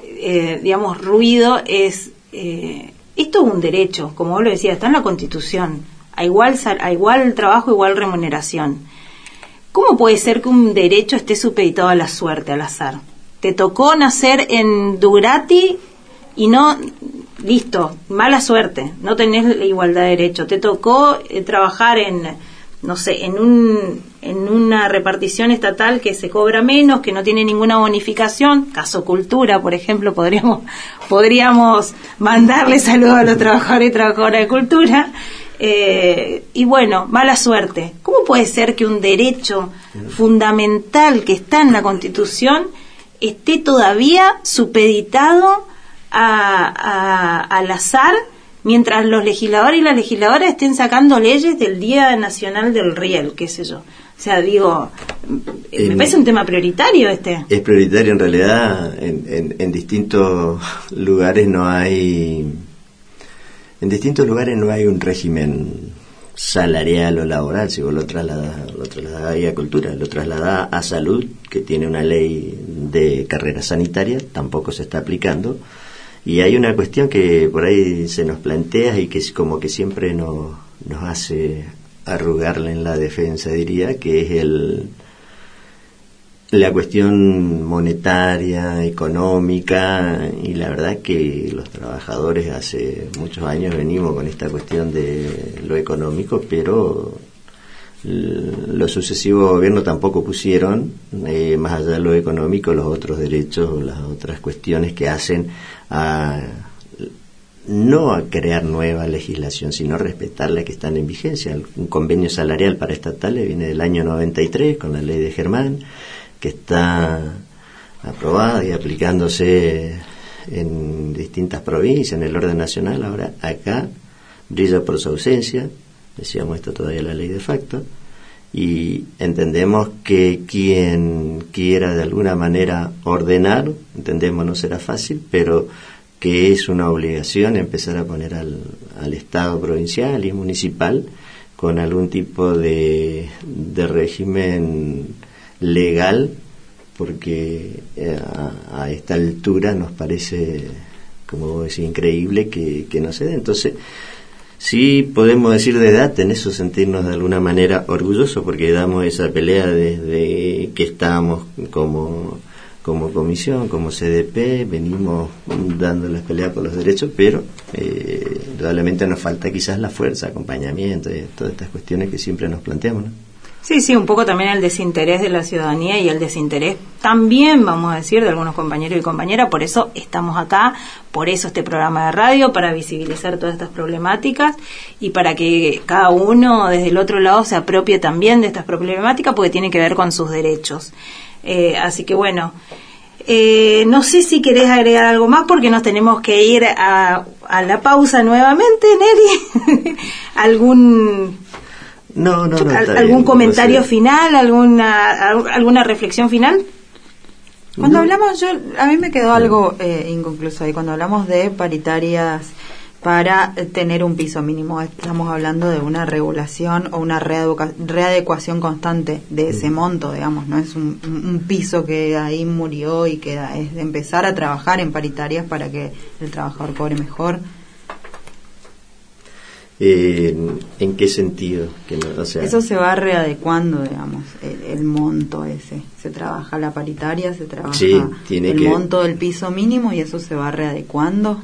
eh, digamos, ruido es, eh, esto es un derecho, como vos lo decías, está en la Constitución, a igual, a igual trabajo, igual remuneración. ¿Cómo puede ser que un derecho esté supeditado a la suerte, al azar? Te tocó nacer en Durati y no, listo, mala suerte, no tenés igualdad de derecho. Te tocó eh, trabajar en, no sé, en, un, en una repartición estatal que se cobra menos, que no tiene ninguna bonificación, caso cultura, por ejemplo, podríamos, (laughs) podríamos mandarle saludos a los trabajadores y trabajadoras de cultura. Eh, y bueno, mala suerte. ¿Cómo puede ser que un derecho fundamental que está en la Constitución esté todavía supeditado a- a- al azar mientras los legisladores y las legisladoras estén sacando leyes del Día Nacional del Riel, qué sé yo? O sea, digo, me En- parece un tema prioritario este. Es prioritario en realidad, en, en- en distintos lugares no hay, en distintos lugares no hay un régimen salarial o laboral, si vos lo trasladás, lo trasladás ahí a cultura, lo trasladás a salud, que tiene una ley de carrera sanitaria tampoco se está aplicando. Y hay una cuestión que por ahí se nos plantea y que es como que siempre nos, nos hace arrugarle en la defensa, diría, que es el, la cuestión monetaria, económica, y la verdad que los trabajadores hace muchos años venimos con esta cuestión de lo económico, pero los sucesivos gobiernos tampoco pusieron, eh, más allá de lo económico, los otros derechos o las otras cuestiones que hacen a no a crear nueva legislación, sino a respetar la que están en vigencia. Un convenio salarial para estatales viene del año 93 con la ley de Germán, que está aprobada y aplicándose en distintas provincias, en el orden nacional. Ahora, acá brilla por su ausencia, decíamos esto todavía la ley de facto, y entendemos que quien quiera de alguna manera ordenar, entendemos no será fácil, pero que es una obligación empezar a poner al, al Estado provincial y municipal con algún tipo de, de régimen legal, porque eh, a, a, esta altura nos parece, como decía, increíble que, que no se dé. Entonces, sí podemos decir de edad, en eso sentirnos de alguna manera orgullosos, porque damos esa pelea desde que estábamos como como comisión, como CDP, venimos dando las peleas por los derechos, pero eh, realmente nos falta quizás la fuerza, acompañamiento, y todas estas cuestiones que siempre nos planteamos. ¿no? Sí, sí, un poco también el desinterés de la ciudadanía y el desinterés también, vamos a decir, de algunos compañeros y compañeras. Por eso estamos acá, por eso este programa de radio, para visibilizar todas estas problemáticas y para que cada uno desde el otro lado se apropie también de estas problemáticas porque tiene que ver con sus derechos. Eh, así que bueno, eh, no sé si querés agregar algo más porque nos tenemos que ir a, a la pausa nuevamente, Neri. (laughs) ¿Algún no, no, no, ¿Algún bien, comentario no sé. final? ¿Alguna, ¿Alguna reflexión final? Cuando hablamos, yo a mí me quedó algo eh, inconcluso ahí. Cuando hablamos de paritarias para eh, tener un piso mínimo, estamos hablando de una regulación o una readecuación, constante de ese monto, digamos. No es un, un, un piso que ahí murió y queda. Es de empezar a trabajar en paritarias para que el trabajador cobre mejor. Eh, ¿En qué sentido? Que no, o sea, Eso se va readecuando, digamos, el, el monto ese. Se trabaja la paritaria, se trabaja Sí, tiene el que- monto del piso mínimo y eso se va readecuando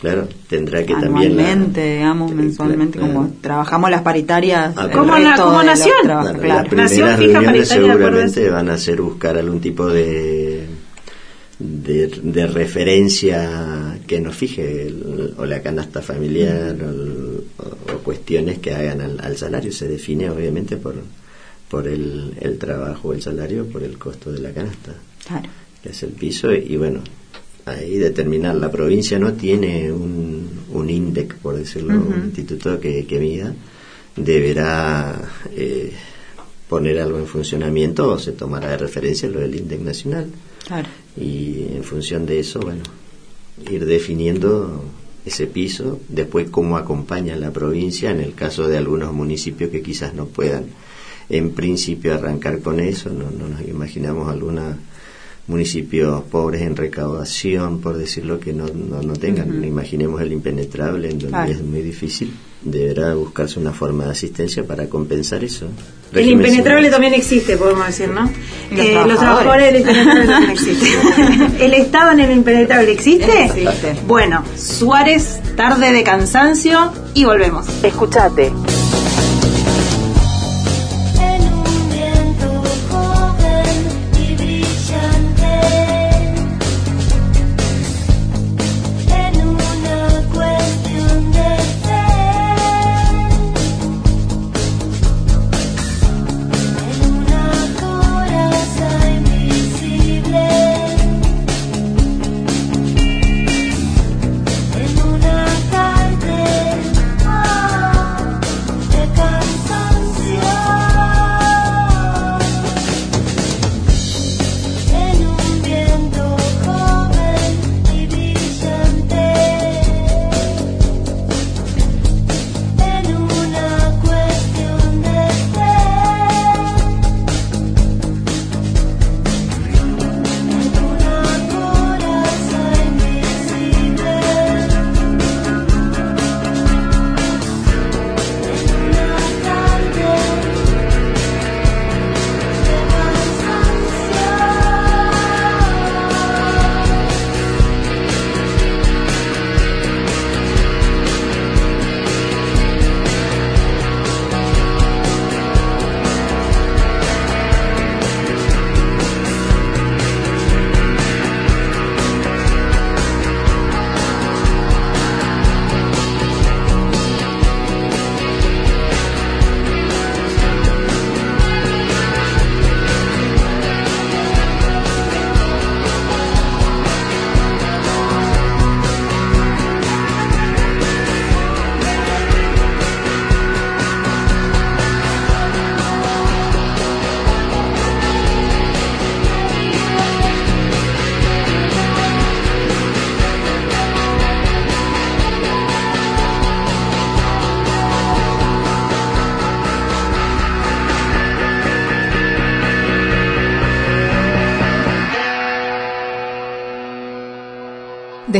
claro, tendrá que también... la- anualmente, digamos, mensualmente, claro. como trabajamos las paritarias. Ah, como resto como nación. trabajos, Claro, claro. Las primeras Nación fija reuniones seguramente van a ser buscar algún tipo de, de, de referencia que nos fije, el- o la canasta familiar, o, el- cuestiones que hagan al, al salario. Se define obviamente por, por el, el trabajo, el salario, por el costo de la canasta, Claro. que es el piso, y bueno, ahí determinar. La provincia no tiene un, un INDEC, por decirlo, un instituto que, que mida, deberá eh, poner algo en funcionamiento o se tomará de referencia lo del INDEC nacional. Claro. Y en función de eso, bueno, ir definiendo ese piso, después cómo acompaña la provincia en el caso de algunos municipios que quizás no puedan en principio arrancar con eso, no, no nos imaginamos algunos municipios pobres en recaudación, por decirlo, que no, no, no tengan, imaginemos el impenetrable, en donde Claro. es muy difícil, deberá buscarse una forma de asistencia para compensar eso. El Régimen impenetrable también existe, podemos decir, ¿no? Los Eh, los trabajadores. trabajadores del impenetrable también (laughs) existen. (laughs) ¿El Estado en el impenetrable existe? Existe. Bueno, Suárez, tarde de cansancio y volvemos. Escuchate.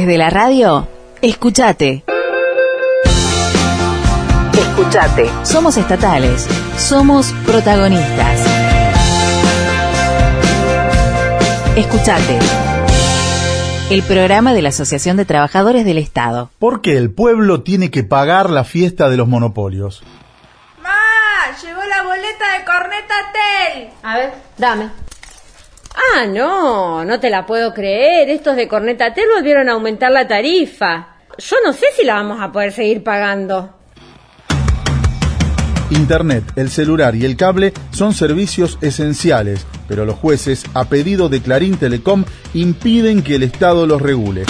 Desde la radio, escúchate. Escúchate. Somos estatales. Somos protagonistas. Escúchate. El programa de la Asociación de Trabajadores del Estado. ¿Por qué el pueblo tiene que pagar la fiesta de los monopolios? ¡Ma! Llegó la boleta de Corneta Tel. A ver, dame. Ah, no, no te la puedo creer. Estos de Cornetatel volvieron a aumentar la tarifa. Yo no sé si la vamos a poder seguir pagando. Internet, el celular y el cable son servicios esenciales, pero los jueces, a pedido de Clarín Telecom, impiden que el Estado los regule.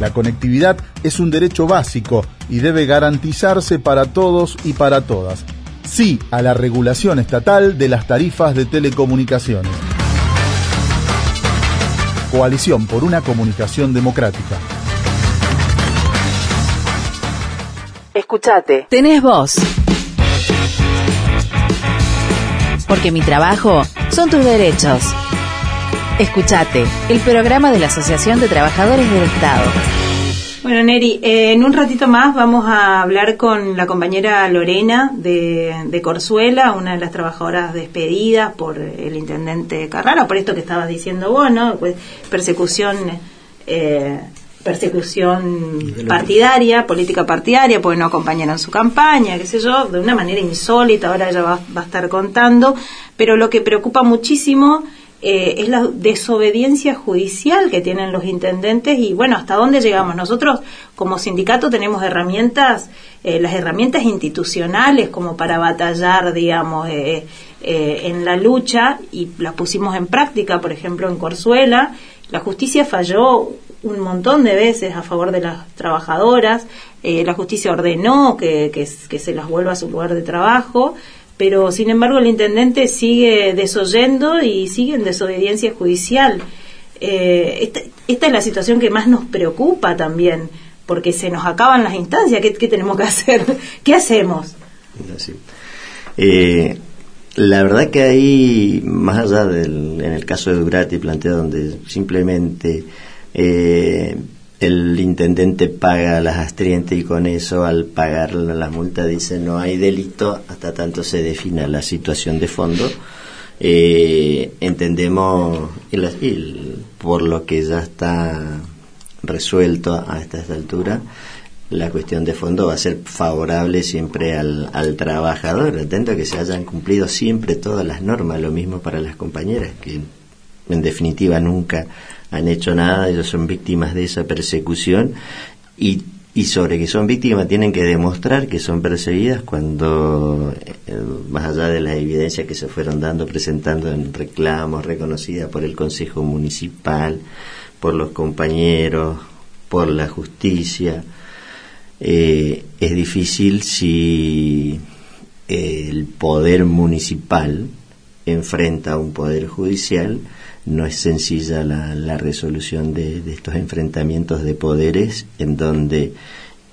La conectividad es un derecho básico y debe garantizarse para todos y para todas. Sí a la regulación estatal de las tarifas de telecomunicaciones. Coalición por una comunicación democrática. Escúchate. Tenés voz. Porque mi trabajo son tus derechos. Escúchate, el programa de la Asociación de Trabajadores del Estado. Bueno, Neri, eh, en un ratito más vamos a hablar con la compañera Lorena de, de Corzuela, una de las trabajadoras despedidas por el intendente Carrara, por esto que estabas diciendo vos, ¿no? Pues, persecución, eh, persecución partidaria, política partidaria, porque no acompañaron su campaña, qué sé yo, de una manera insólita, ahora ella va, va a estar contando, pero lo que preocupa muchísimo eh, es la desobediencia judicial que tienen los intendentes y bueno, hasta dónde llegamos. Nosotros como sindicato tenemos herramientas, eh, las herramientas institucionales como para batallar, digamos, eh, eh, en la lucha y las pusimos en práctica, por ejemplo, en Corzuela. La justicia falló un montón de veces a favor de las trabajadoras, eh, la justicia ordenó que, que, que se las vuelva a su lugar de trabajo, pero sin embargo el intendente sigue desoyendo y sigue en desobediencia judicial. Eh, esta, esta es la situación que más nos preocupa también, porque se nos acaban las instancias. ¿Qué, qué tenemos que hacer? (laughs) ¿Qué hacemos? Eh, la verdad que ahí, más allá del, en el caso de Durati plantea donde simplemente eh, el intendente paga las astrientes y con eso al pagar la, multa dice no hay delito hasta tanto se defina la situación de fondo. Eh, entendemos el- por lo que ya está resuelto a esta altura la cuestión de fondo va a ser favorable siempre al, al trabajador, atento a que se hayan cumplido siempre todas las normas, lo mismo para las compañeras, que en definitiva nunca han hecho nada, ellos son víctimas de esa persecución. Y, y sobre que son víctimas tienen que demostrar que son perseguidas cuando, eh, más allá de las evidencias que se fueron dando, presentando en reclamos reconocidas por el Consejo Municipal, por los compañeros, por la justicia, eh, es difícil si eh, el poder municipal enfrenta a un poder judicial, no es sencilla la, la resolución de, estos enfrentamientos de poderes en donde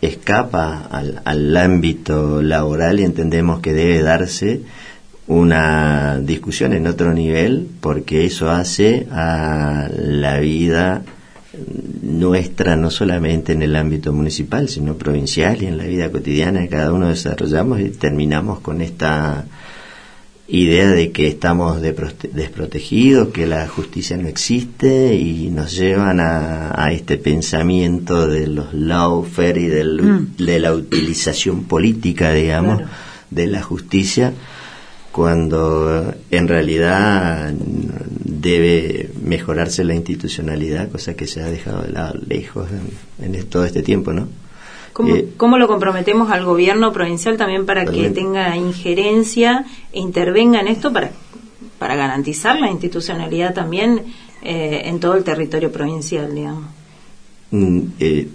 escapa al, al ámbito laboral y entendemos que debe darse una discusión en otro nivel porque eso hace a la vida nuestra no solamente en el ámbito municipal sino provincial y en la vida cotidiana que cada uno desarrollamos y terminamos con esta idea de que estamos desprotegidos, que la justicia no existe y nos llevan a, a este pensamiento de los lawfare y del- Mm. de la utilización política, digamos, Claro. de la justicia, cuando en realidad debe mejorarse la institucionalidad, cosa que se ha dejado de lado lejos en, en todo este tiempo, ¿no? ¿Cómo, Eh, cómo lo comprometemos al gobierno provincial también para que tenga injerencia e intervenga en esto para, para garantizar la institucionalidad también eh, en todo el territorio provincial, digamos? mm, eh,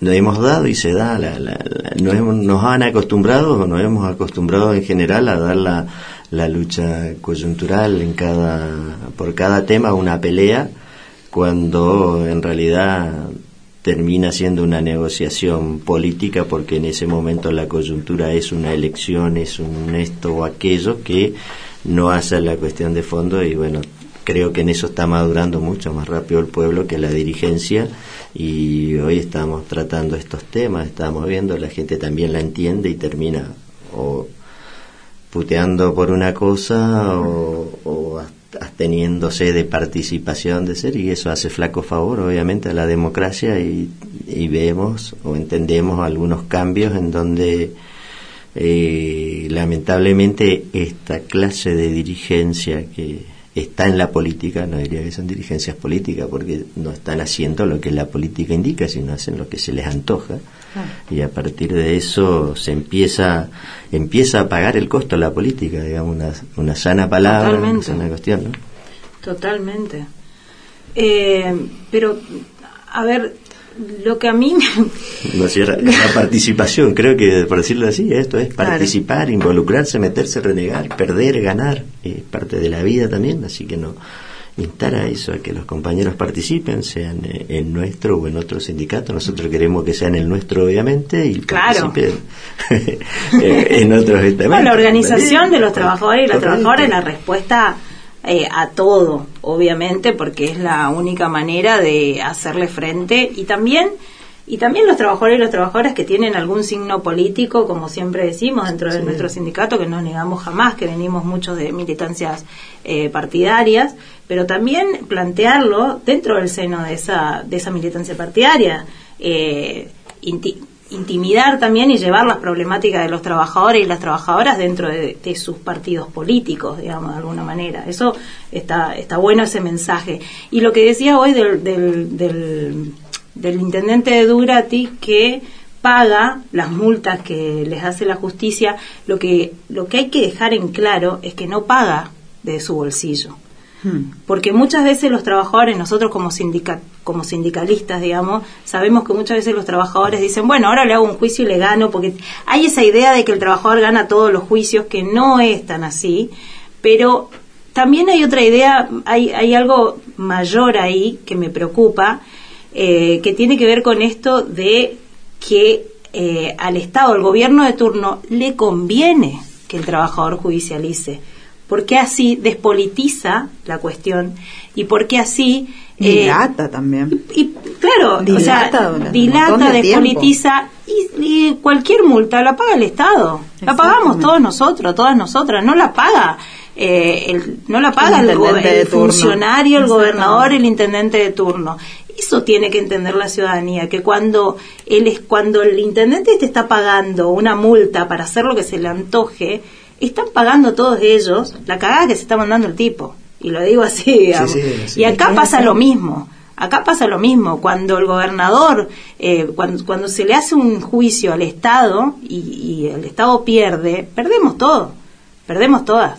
nos hemos dado y se da, la, la- la- nos, hemos- nos han acostumbrado, o nos hemos acostumbrado en general a dar la, la lucha coyuntural en cada, por cada tema una pelea, cuando en realidad termina siendo una negociación política porque en ese momento la coyuntura es una elección, es un esto o aquello que no hace la cuestión de fondo y bueno, creo que en eso está madurando mucho más rápido el pueblo que la dirigencia y hoy estamos tratando estos temas, estamos viendo, la gente también la entiende y termina o puteando por una cosa o, o ast- absteniéndose de participación de ser y eso hace flaco favor obviamente a la democracia y, y vemos o entendemos algunos cambios en donde eh, lamentablemente esta clase de dirigencia que está en la política, no diría que son dirigencias políticas porque no están haciendo lo que la política indica, sino hacen lo que se les antoja y a partir de eso se empieza empieza a pagar el costo la política, digamos una, una sana palabra, una Totalmente. sana cuestión, ¿no? Totalmente. Eh, pero, a ver, lo que a mí me- No, la participación, creo que por decirlo así, esto es Claro. participar, involucrarse, meterse, renegar, perder, ganar, es parte de la vida también, así que no instar a eso, a que los compañeros participen, sean eh, en nuestro o en otro sindicato, nosotros queremos que sean el nuestro obviamente y Claro. participen (laughs) eh, en otros estamentos. Bueno, la organización de los trabajadores y las trabajadoras es la respuesta eh, a todo, obviamente, porque es la única manera de hacerle frente y también y también los trabajadores y las trabajadoras que tienen algún signo político, como siempre decimos dentro de Sí. nuestro sindicato, que no negamos jamás, que venimos muchos de militancias eh, partidarias, pero también plantearlo dentro del seno de esa, de esa militancia partidaria. Eh, inti- intimidar también y llevar las problemáticas de los trabajadores y las trabajadoras dentro de, de sus partidos políticos, digamos, de alguna manera. Eso está, está bueno ese mensaje. Y lo que decía hoy del, del, del, del intendente de Durati que paga las multas que les hace la justicia, lo que, lo que hay que dejar en claro es que no paga de su bolsillo. Porque muchas veces los trabajadores, nosotros como, sindica, como sindicalistas, digamos, sabemos que muchas veces los trabajadores dicen, bueno, ahora le hago un juicio y le gano, porque hay esa idea de que el trabajador gana todos los juicios, que no es tan así, pero también hay otra idea, hay, hay algo mayor ahí que me preocupa, eh, que tiene que ver con esto de que eh, al Estado, al gobierno de turno, le conviene que el trabajador judicialice porque así despolitiza la cuestión y porque así eh, Dilata también. y claro, Dilata o sea, de despolitiza y, y cualquier multa la paga el Estado. La pagamos todos nosotros, todas nosotras. No la paga eh, el, no la paga El funcionario, el gobernador, el intendente de turno. Eso tiene que entender la ciudadanía, que cuando él es, cuando el intendente te está pagando una multa para hacer lo que se le antoje, están pagando todos ellos la cagada que se está mandando el tipo. Y lo digo así, digamos. sí, sí. Y acá pasa lo mismo. Acá pasa lo mismo. Cuando el gobernador, eh, cuando, cuando se le hace un juicio al Estado y, y el Estado pierde, perdemos todo. Perdemos todas.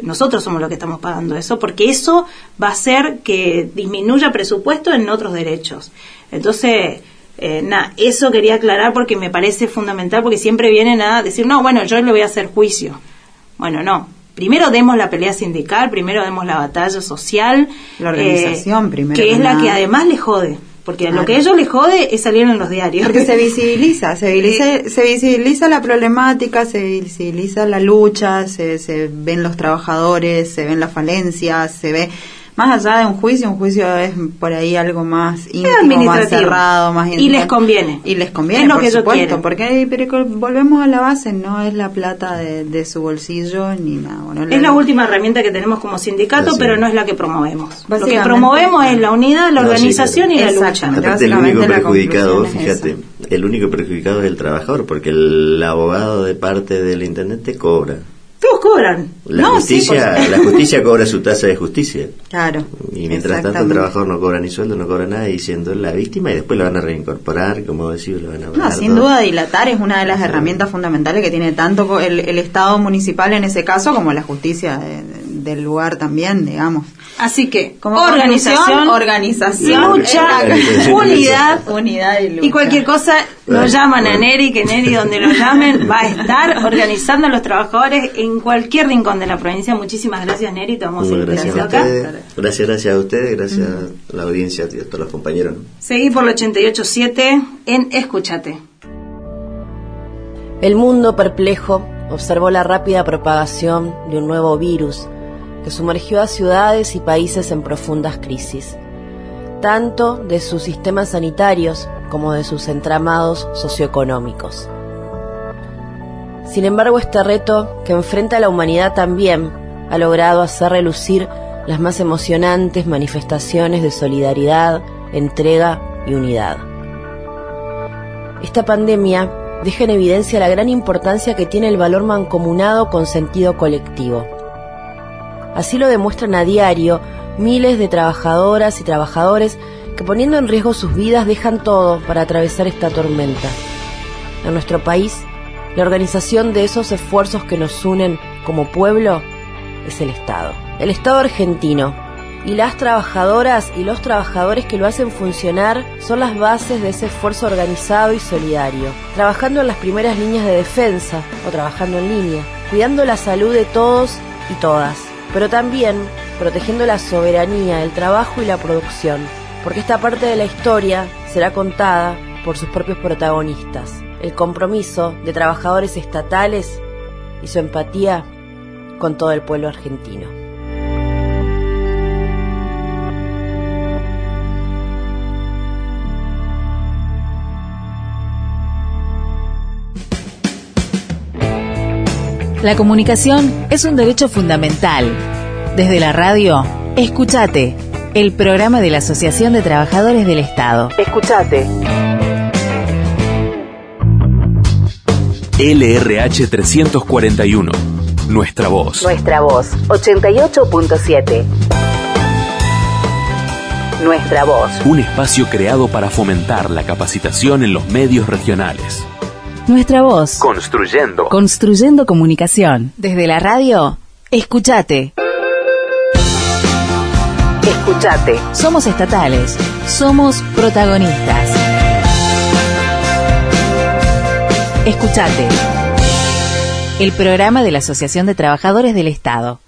Nosotros somos los que estamos pagando eso, porque eso va a hacer que disminuya presupuesto en otros derechos. Entonces, eh, nada, eso quería aclarar porque me parece fundamental, porque siempre vienen a decir, no, bueno, yo le voy a hacer juicio. Bueno, no. Primero demos la pelea sindical, primero demos la batalla social. La organización, eh, primero Que es la que además le jode. Porque Claro. lo que a ellos les jode es salir en los diarios. Porque se visibiliza, se (laughs) visibiliza, se visibiliza la problemática, se visibiliza la lucha, se, se ven los trabajadores, se ven las falencias, se ve más allá de un juicio, un juicio es por ahí algo más íntimo, más administrativo. cerrado, más Y íntimo. les conviene. Y les conviene, Es lo por que supuesto, porque pero volvemos a la base, no es la plata de, de su bolsillo ni nada. Bueno, Es la última herramienta que tenemos como sindicato, pero no es la que promovemos. Lo que promovemos es la unidad, la No, organización y la lucha. Aparte, el único perjudicado, es fíjate, el único perjudicado es el trabajador, porque el abogado de parte del intendente cobra. Todos cobran. La no, sí, justicia, la justicia cobra su tasa de justicia. Claro. Y mientras tanto el trabajador no cobra ni sueldo, no cobra nada y siendo la víctima y después lo van a reincorporar, como decís, lo van a No, sin todo. duda dilatar es una de las herramientas fundamentales que tiene tanto el, el Estado municipal en ese caso como la justicia de- del lugar también, digamos. Así que, Como organización, organización, lucha, Organización. unidad. unidad y lucha. Y cualquier cosa, lo llaman a. Neri, que Neri, donde lo llamen, va a estar organizando a los trabajadores en cualquier rincón de la provincia. Muchísimas gracias, Neri. Te vamos a gracias a acá. ustedes, gracias, gracias a ustedes, gracias a la audiencia y a todos los compañeros. Seguí por el 88.7 en Escúchate. El mundo perplejo observó la rápida propagación de un nuevo virus que sumergió a ciudades y países en profundas crisis, tanto de sus sistemas sanitarios como de sus entramados socioeconómicos. Sin embargo, este reto que enfrenta a la humanidad también ha logrado hacer relucir las más emocionantes manifestaciones de solidaridad, entrega y unidad. Esta pandemia deja en evidencia la gran importancia que tiene el valor mancomunado con sentido colectivo. Así lo demuestran a diario miles de trabajadoras y trabajadores que poniendo en riesgo sus vidas dejan todo para atravesar esta tormenta. En nuestro país, la organización de esos esfuerzos que nos unen como pueblo es el Estado. El Estado argentino. Y las trabajadoras y los trabajadores que lo hacen funcionar son las bases de ese esfuerzo organizado y solidario, trabajando en las primeras líneas de defensa o trabajando en línea, cuidando la salud de todos y todas, pero también protegiendo la soberanía, el trabajo y la producción, porque esta parte de la historia será contada por sus propios protagonistas, el compromiso de trabajadores estatales y su empatía con todo el pueblo argentino. La comunicación es un derecho fundamental. Desde la radio, escúchate, el programa de la Asociación de Trabajadores del Estado. Escúchate. LRH 341. Nuestra voz. Nuestra voz, 88.7. Nuestra voz. Un espacio creado para fomentar la capacitación en los medios regionales. Nuestra voz. Construyendo. Construyendo comunicación. Desde la radio, escúchate. Escúchate. Somos estatales. Somos protagonistas. Escúchate. El programa de la Asociación de Trabajadores del Estado.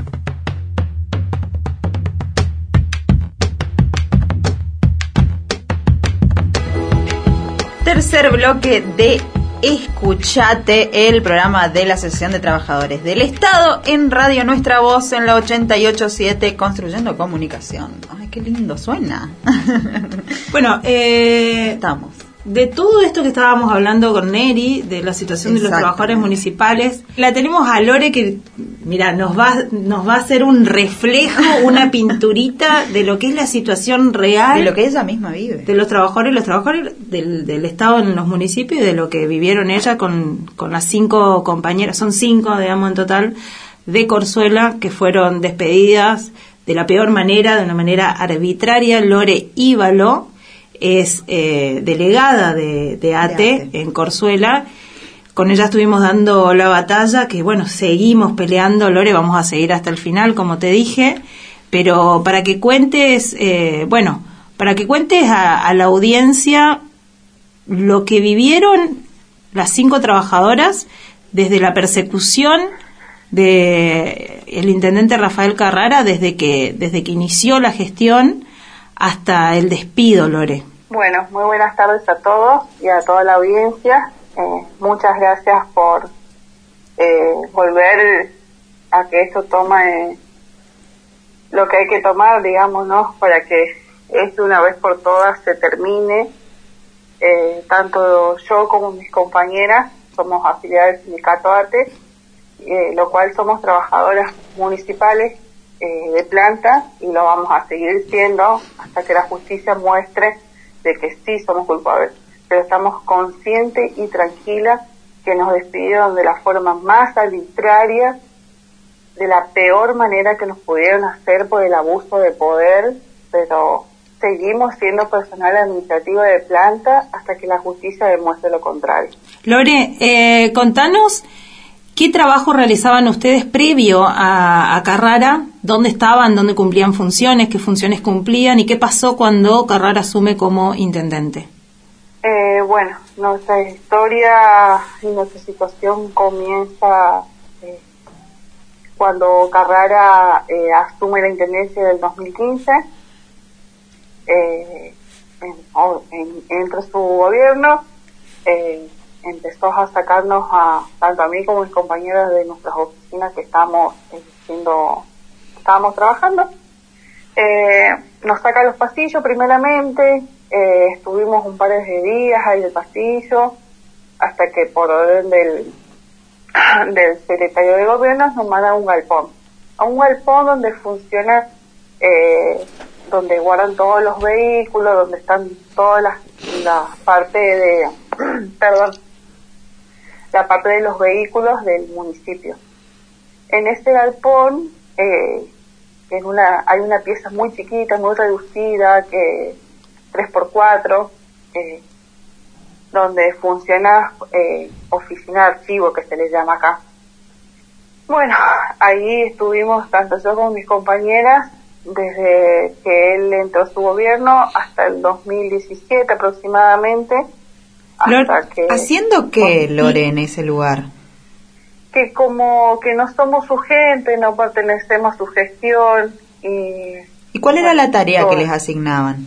Tercer bloque de Escuchate, el programa de la Asociación de Trabajadores del Estado en Radio Nuestra Voz en la 887 Construyendo Comunicación. Ay, qué lindo suena. (laughs) Bueno, eh, Estamos. De todo esto que estábamos hablando con Neri, de la situación de los trabajadores municipales, la tenemos a Lore que, mira, nos va, nos va a hacer un reflejo, (laughs) una pinturita de lo que es la situación real De lo que ella misma vive. de los trabajadores los trabajadores del, del Estado en los municipios y de lo que vivieron ella con, con las cinco compañeras, son cinco, digamos, en total, de Corzuela que fueron despedidas de la peor manera, de una manera arbitraria. Lore Íbalo es eh, delegada de, de ATE ATE. en Corzuela. Con ella estuvimos dando la batalla, que bueno, seguimos peleando, Lore, vamos a seguir hasta el final, como te dije, pero para que cuentes, eh, bueno, para que cuentes a, a la audiencia lo que vivieron las cinco trabajadoras desde la persecución de el intendente Rafael Carrara desde que desde que inició la gestión hasta el despido, Lore. Bueno, muy buenas tardes a todos y a toda la audiencia. Eh, muchas gracias por eh, volver a que esto tome lo que hay que tomar, digamos. Para que esto una vez por todas se termine. Eh, tanto yo como mis compañeras somos afiliadas del sindicato ATE, eh, lo cual somos trabajadoras municipales eh, de planta y lo vamos a seguir siendo hasta que la justicia muestre de que sí somos culpables. Pero estamos conscientes y tranquilas que nos despidieron de la forma más arbitraria, de la peor manera que nos pudieron hacer por el abuso de poder, pero seguimos siendo personal administrativo de planta hasta que la justicia demuestre lo contrario. Lore, eh, contanos qué trabajo realizaban ustedes previo a, Carrara, dónde estaban, dónde cumplían funciones, qué funciones cumplían y qué pasó cuando Carrara asume como intendente. Eh, bueno, nuestra historia y nuestra situación comienza eh, cuando Carrara eh, asume la intendencia del 2015. Eh, en, en- entre su gobierno eh, empezó a sacarnos a tanto a mí como a mis compañeros de nuestras oficinas que estamos eh, siendo estábamos trabajando. Eh, nos saca los pasillos primeramente, eh, estuvimos un par de días ahí en el pasillo, hasta que por orden del, (clears throat) del secretario de gobierno nos manda a un galpón. A un galpón donde funciona, eh, donde guardan todos los vehículos, donde están todas las, las partes de, (clears throat) perdón, la parte de los vehículos del municipio. En este galpón eh, en una, hay una pieza muy chiquita, muy reducida, que 3x4, eh, donde funciona eh, oficina de archivo, que se le llama acá. Bueno, ahí estuvimos tanto yo como mis compañeras desde que él entró a su gobierno hasta el 2017 aproximadamente. Hasta que, ¿Haciendo qué, Lore, en ese lugar? que como que no somos su gente, no pertenecemos a su gestión y ¿Y cuál era la tarea que les asignaban?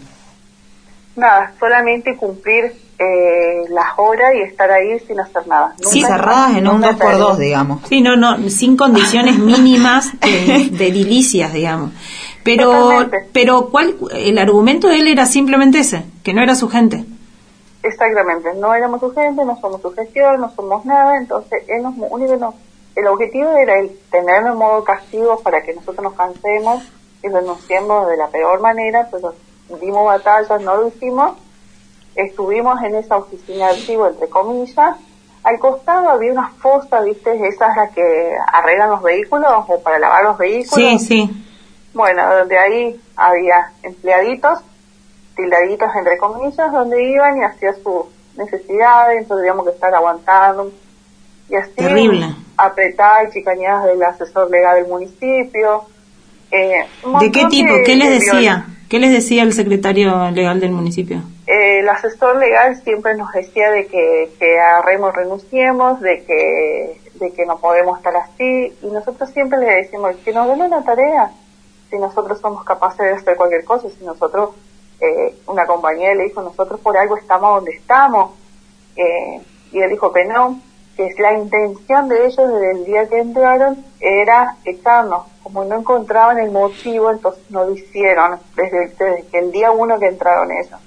nada, solamente cumplir eh, las horas y estar ahí sin hacer nada. Sí, Nunca- cerradas en un nunca 2 por 2 salimos. digamos. Sí, no, no, sin condiciones mínimas de, (laughs) de edilicias, digamos. Pero, Totalmente. pero ¿cuál, el argumento de él era simplemente ese, que no era su gente. Exactamente, no éramos su gente, no somos su gestión, no somos nada, entonces él nos, único no, el objetivo era el tenernos en modo castigo para que nosotros nos cansemos y renunciemos de la peor manera, pero dimos batallas, no lo hicimos, estuvimos en esa oficina de archivo, entre comillas, al costado había una fosa, viste, esas las que arreglan los vehículos o para lavar los vehículos. Sí, sí. Bueno, donde ahí había empleaditos, tildaditos entre comillas, donde iban y hacían sus necesidades, entonces teníamos que estar aguantando. Y así, Terrible. apretadas y chicaneadas del asesor legal del municipio. eh, ¿De qué tipo? de- ¿Qué les de decía? ¿Qué les decía el secretario legal del municipio? eh, el asesor legal siempre nos decía de que, que agarremos, renunciemos, de que, de que no podemos estar así, y nosotros siempre le decimos que nos den una tarea, si nosotros somos capaces de hacer cualquier cosa, si nosotros, eh, una compañera le dijo, nosotros por algo estamos donde estamos, eh, y él dijo que no, que es la intención de ellos desde el día que entraron era echarnos, como no encontraban el motivo, entonces no lo hicieron, desde, desde que el día uno que entraron ellos.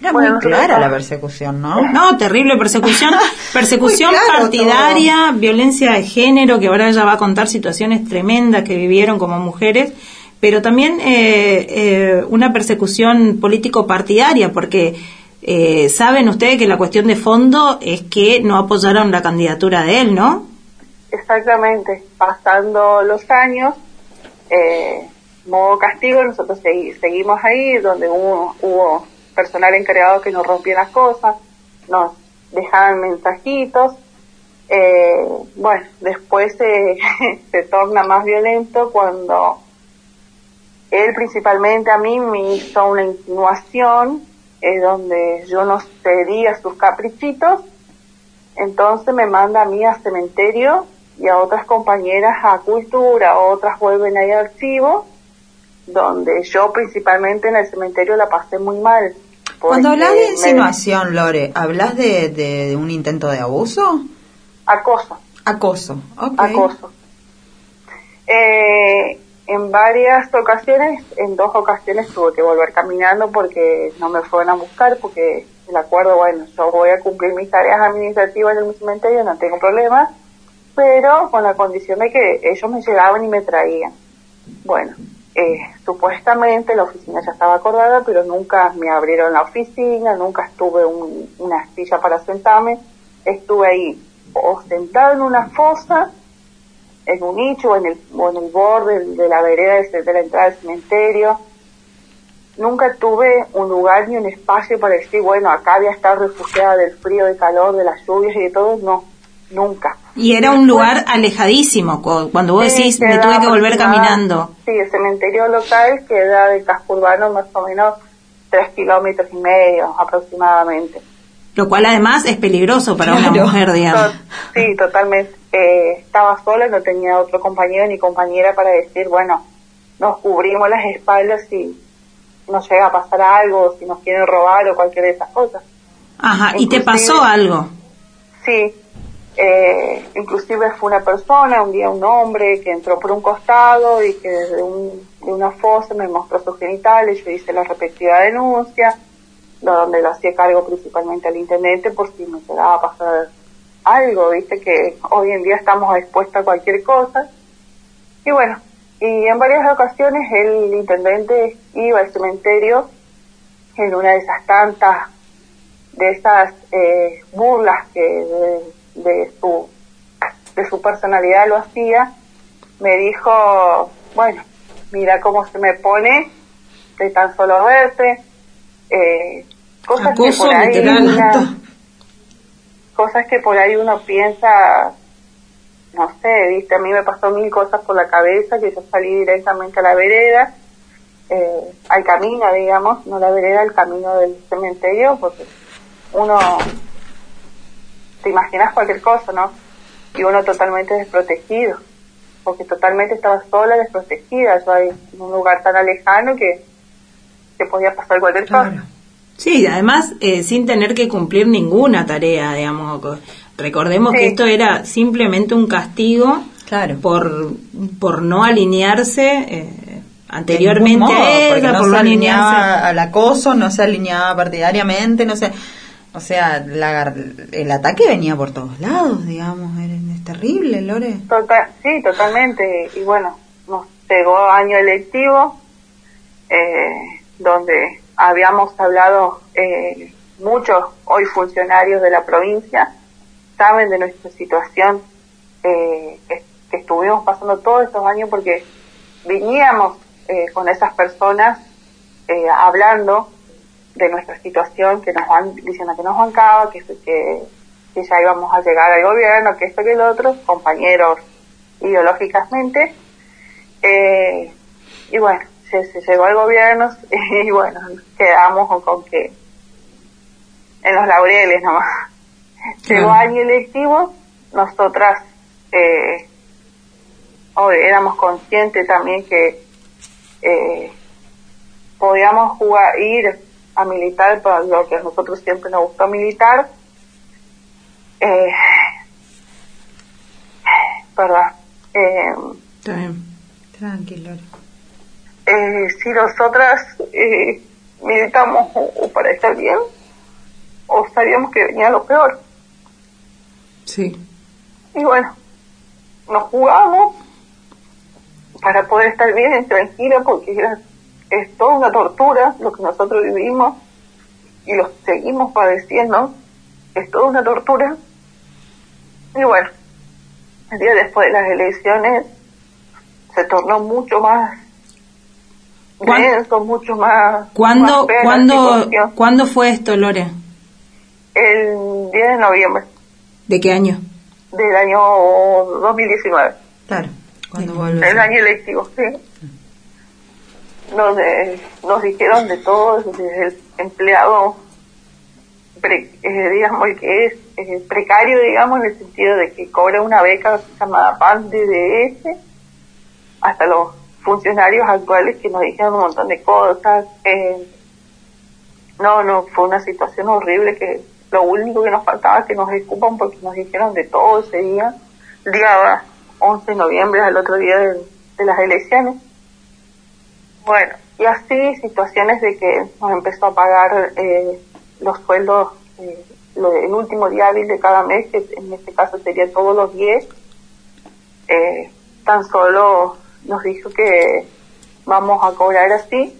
Era muy clara la persecución, ¿no? No, terrible persecución, (laughs) persecución claro partidaria, violencia de género, que ahora ella va a contar situaciones tremendas que vivieron como mujeres, pero también eh, eh, una persecución político-partidaria, porque eh, saben ustedes que la cuestión de fondo es que no apoyaron la candidatura de él, ¿no? Exactamente, pasando los años, eh, modo castigo, nosotros segui- seguimos ahí, donde hubo, hubo personal encargado que nos rompía las cosas, nos dejaban mensajitos, eh, bueno, después se, (laughs) se torna más violento cuando él principalmente a mí me hizo una insinuación eh, donde yo no cedí a sus caprichitos entonces me manda a mí a cementerio y a otras compañeras a cultura, otras vuelven ahí a archivo, donde yo principalmente en el cementerio la pasé muy mal. Cuando hablas de me- insinuación, Lore, ¿hablas de, de- de un intento de abuso? Acoso, Acoso. ok. acoso. Eh, en varias ocasiones, en dos ocasiones tuve que volver caminando porque no me fueron a buscar, porque el acuerdo, bueno, yo voy a cumplir mis tareas administrativas en el cementerio, no tengo problema, pero con la condición de que ellos me llegaban y me traían. Bueno, eh, supuestamente la oficina ya estaba acordada, pero nunca me abrieron la oficina, nunca estuve un- una silla para sentarme, estuve ahí o sentado en una fosa, en un nicho o en el, o en el borde de la vereda de, de la entrada del cementerio. Nunca tuve un lugar ni un espacio para decir, bueno, acá voy a estar refugiada del frío, del calor, de las lluvias y de todo. No, nunca. Y era un lugar alejadísimo, cu- cuando vos Sí, decís, me tuve que volver caminando. Sí, el cementerio local queda del casco urbano más o menos tres kilómetros y medio aproximadamente. Lo cual además es peligroso para una mujer, digamos. Sí, totalmente. Eh, estaba sola, no tenía otro compañero ni compañera para decir, bueno, nos cubrimos las espaldas si nos llega a pasar algo, si nos quieren robar o cualquier de esas cosas. Ajá, y te pasó algo. Sí, Eh, inclusive fue una persona, un día un hombre que entró por un costado y que desde un- de una fosa me mostró sus genitales, yo hice la respectiva denuncia, donde lo hacía cargo principalmente al intendente por si me llegaba a pasar algo, viste que hoy en día estamos expuestos a cualquier cosa. Y bueno, y en varias ocasiones el intendente iba al cementerio en una de esas tantas, de esas eh, burlas que de, de su de su personalidad lo hacía, me dijo, bueno, mira cómo se me pone de tan solo verte, eh, cosas que por ahí una- cosas que por ahí uno piensa, no sé, viste, a mí me pasó mil cosas por la cabeza, que yo salí directamente a la vereda, eh, al camino, digamos, no la vereda, al camino del cementerio, porque uno, te imaginas cualquier cosa, ¿no? Y uno totalmente desprotegido, porque totalmente estaba sola, desprotegida, yo ahí en un lugar tan alejano que, que podía pasar cualquier cosa. Sí, además eh, sin tener que cumplir ninguna tarea, digamos. co- Recordemos que esto era simplemente un castigo por, por no alinearse eh, anteriormente modo, a porque ella, no por se no alineaba alinearse. al acoso, no se alineaba partidariamente, no sé. O sea, la- el ataque venía por todos lados, digamos, es terrible, Lore. Total, sí, totalmente. Y bueno, nos llegó año electivo, eh, donde habíamos hablado eh, muchos hoy funcionarios de la provincia, saben de nuestra situación eh, que, estuvimos pasando todos estos años porque veníamos eh, con esas personas eh, hablando de nuestra situación, que nos van diciendo que nos bancaba, que, que, que ya íbamos a llegar al gobierno, que esto que el otro, compañeros ideológicamente. Eh, y bueno, se, se llegó al gobierno (laughs) y bueno, quedamos con, que en los laureles nomás. Llegó Claro. año electivo, nosotras eh, hoy éramos conscientes también que eh, podíamos jugar, ir a militar para lo que a nosotros siempre nos gustó militar. Eh, perdón. Eh. Tranquilo. Eh, si nosotras eh, militamos o, para estar bien o sabíamos que venía lo peor. Sí. Y bueno, nos jugamos para poder estar bien y tranquila porque era, es toda una tortura lo que nosotros vivimos y lo seguimos padeciendo. Es toda una tortura. Y bueno, el día después de las elecciones se tornó mucho más ¿Cuán- denso, mucho más... ¿Cuándo, más fea la ¿cuándo, situación. ¿Cuándo fue esto, Lore? El 10 de noviembre ¿De qué año? del año 2019. Claro, cuando vuelve. El año electivo, sí. Donde nos dijeron de todo, desde el empleado, pre- eh, digamos, el que es eh, precario, digamos, en el sentido de que cobra una beca llamada PAN DDS, hasta los funcionarios actuales que nos dijeron un montón de cosas. eh, no, no, fue una situación horrible que lo único que nos faltaba es que nos escupan porque nos dijeron de todo ese día, día 11 de noviembre, al otro día de, de las elecciones. Bueno, y así situaciones de que nos empezó a pagar eh, los sueldos eh, el último día hábil de cada mes, que en este caso sería todos los 10, eh, tan solo nos dijo que vamos a cobrar así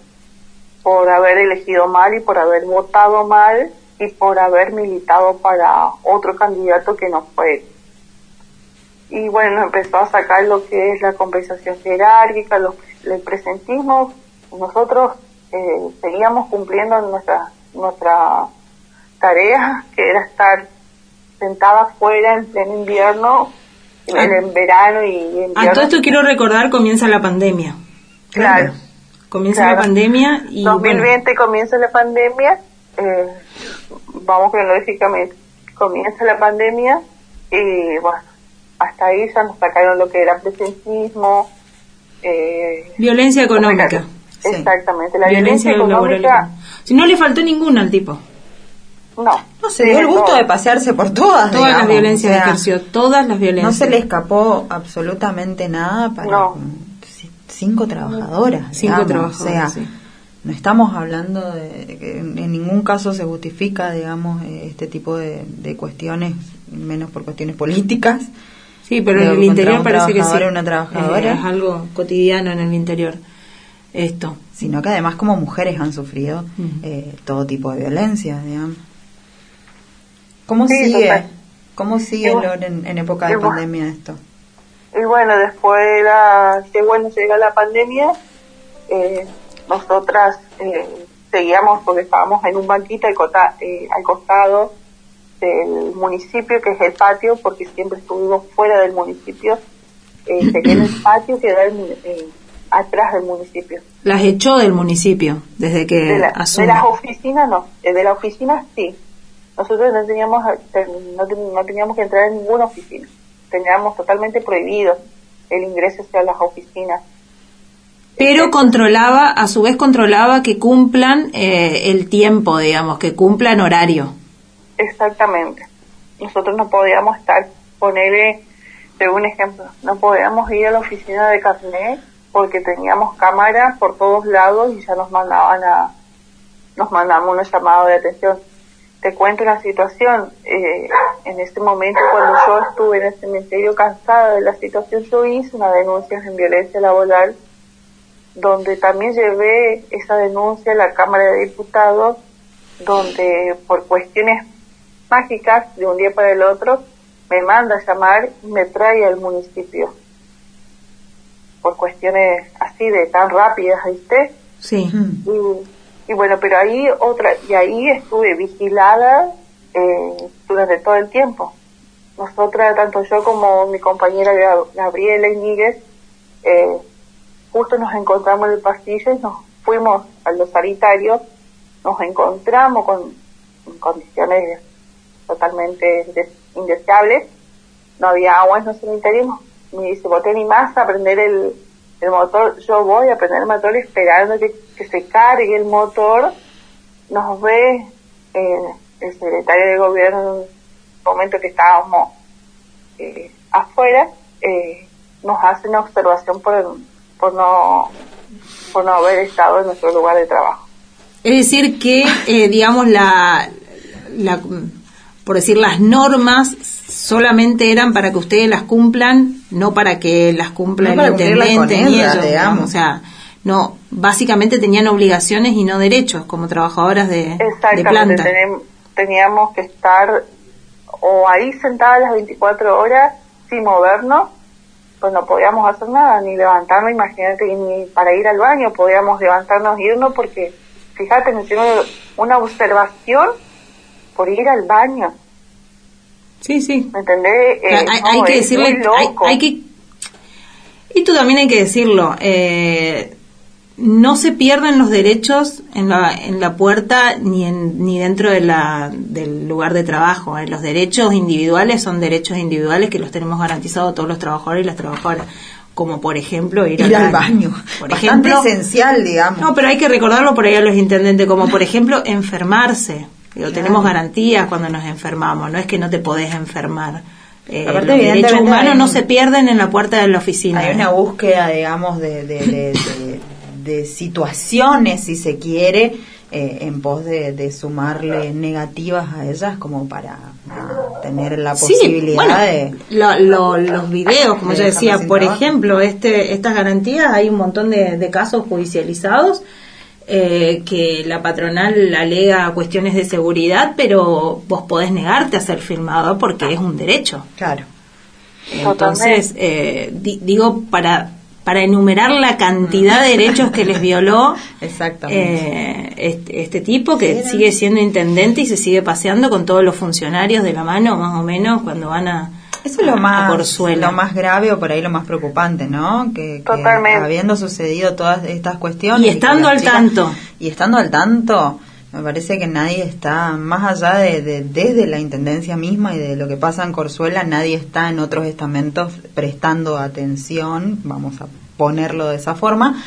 por haber elegido mal y por haber votado mal y por haber militado para otro candidato que no fue. Y bueno, empezó a sacar lo que es la compensación jerárquica, los, el presentismo. Nosotros eh, seguíamos cumpliendo nuestra, nuestra tarea, que era estar sentada afuera en pleno invierno, en, en verano y en A invierno. Ah, todo esto quiero recordar, comienza la pandemia. Claro. Comienza Claro. la pandemia y bueno, 2020 comienza la pandemia, eh, vamos cronológicamente, comienza la pandemia y bueno, hasta ahí ya nos sacaron lo que era presentismo, eh, violencia económica. exactamente, la Violencia violencia, económica, Si no le faltó ninguna al tipo. No. No se dio el gusto de pasearse por todas. Todas las violencias o sea, ejerció, todas las violencias. No se le escapó absolutamente nada para No. cinco trabajadoras. Cinco digamos, trabajadoras, O sea, sí. no estamos hablando de que en ningún caso se justifica, digamos, eh, este tipo de, de cuestiones, menos por cuestiones políticas. Sí, pero en el interior parece que sí. una trabajadora. Es, es algo cotidiano en el interior. Esto. Sino que además como mujeres han sufrido eh, todo tipo de violencia, digamos. ¿Cómo Sí, sigue? total. ¿Cómo sigue, Y en, en época de bueno. pandemia esto? Y bueno, después era, que bueno, llega la pandemia, eh, nosotras eh, seguíamos porque estábamos en un banquito al, cota- eh, al costado del municipio, que es el patio, porque siempre estuvimos fuera del municipio, eh, sería en el (clears throat) patio que da el eh, atrás del municipio. Las echó del municipio desde que De, la- asumió. de las oficinas no, eh, de la oficina sí. Nosotros no teníamos, eh, no, no teníamos que entrar en ninguna oficina. Teníamos totalmente prohibido el ingreso hacia las oficinas. Pero controlaba, a su vez controlaba que cumplan eh, el tiempo, digamos, que cumplan horario. Exactamente. Nosotros no podíamos estar, ponerle, de un ejemplo, no podíamos ir a la oficina de carnet porque teníamos cámaras por todos lados y ya nos mandaban a, nos mandaban unos llamados de atención. Te cuento una situación, eh, en ese momento cuando yo estuve en el cementerio cansada de la situación, yo hice una denuncia en violencia laboral donde también llevé esa denuncia a la Cámara de Diputados, donde por cuestiones mágicas de un día para el otro me manda a llamar y me trae al municipio. Por cuestiones así de tan rápidas, ¿viste? Sí. Y, y bueno, pero ahí otra, y ahí estuve vigilada eh, durante todo el tiempo. Nosotras, tanto yo como mi compañera Gab- Gabriela Iñiguez, eh, justo nos encontramos en el pasillo y nos fuimos a los sanitarios, nos encontramos con en condiciones totalmente des- indeseables, no había agua en los sanitarios, me dice, vos te animás a prender el, el motor, yo voy a prender el motor esperando que, que se cargue el motor, nos ve eh, el secretario de gobierno en un momento que estábamos eh, afuera, eh, nos hace una observación por, por no por no haber estado en nuestro lugar de trabajo. Es decir, que, digamos, la, la, por decir, las normas solamente eran para que ustedes las cumplan, no para que las cumpla No el intendente con ni ellas, ellos, digamos. O sea, no, básicamente tenían obligaciones y no derechos como trabajadoras de, de Exactamente, planta. teníamos que estar o ahí sentadas las 24 horas sin movernos, pues no podíamos hacer nada, ni levantarnos, imagínate, ni para ir al baño podíamos levantarnos e irnos porque, fíjate, nos hicieron una observación por ir al baño. Sí, sí. ¿Me entendés? Eh, hay, no, hay que decirle, hay, hay que y tú también hay que decirlo, eh, no se pierden los derechos en la, en la puerta ni en, ni dentro de la, del lugar de trabajo. eh. Los derechos individuales son derechos individuales que los tenemos garantizados todos los trabajadores y las trabajadoras. Como por ejemplo ir, Ir al baño. Por Bastante ejemplo, esencial, digamos. no, pero hay que recordarlo por ahí a los intendentes, como por (laughs) ejemplo enfermarse. Digo, Claro. Tenemos garantías cuando nos enfermamos, no es que no te podés enfermar. Eh, Aparte, los derechos humanos hay no se pierden en la puerta de la oficina. Hay ¿eh? una búsqueda, digamos, de, de, de- situaciones, si se quiere, eh, en pos de, de sumarle negativas a ellas como para ah, tener la Sí, posibilidad bueno, de... lo- lo- los videos, como yo decía, por ejemplo, este, estas garantías, hay un montón de, de casos judicializados eh, que la patronal alega cuestiones de seguridad, pero vos podés negarte a ser filmado porque es un derecho. Claro. Entonces, eh, di- digo, para, para enumerar la cantidad de derechos que les violó (laughs) eh, este, este tipo, que sigue siendo intendente y se sigue paseando con todos los funcionarios de la mano, más o menos, cuando van a, Eso es lo más, Corzuela. lo más grave o por ahí lo más preocupante, ¿no? Que, que Totalmente. habiendo sucedido todas estas cuestiones... Y estando al chicas- tanto. Y estando al tanto, me parece que nadie está, más allá de, de- desde la Intendencia misma y de lo que pasa en Corzuela, nadie está en otros estamentos prestando atención, vamos a ponerlo de esa forma,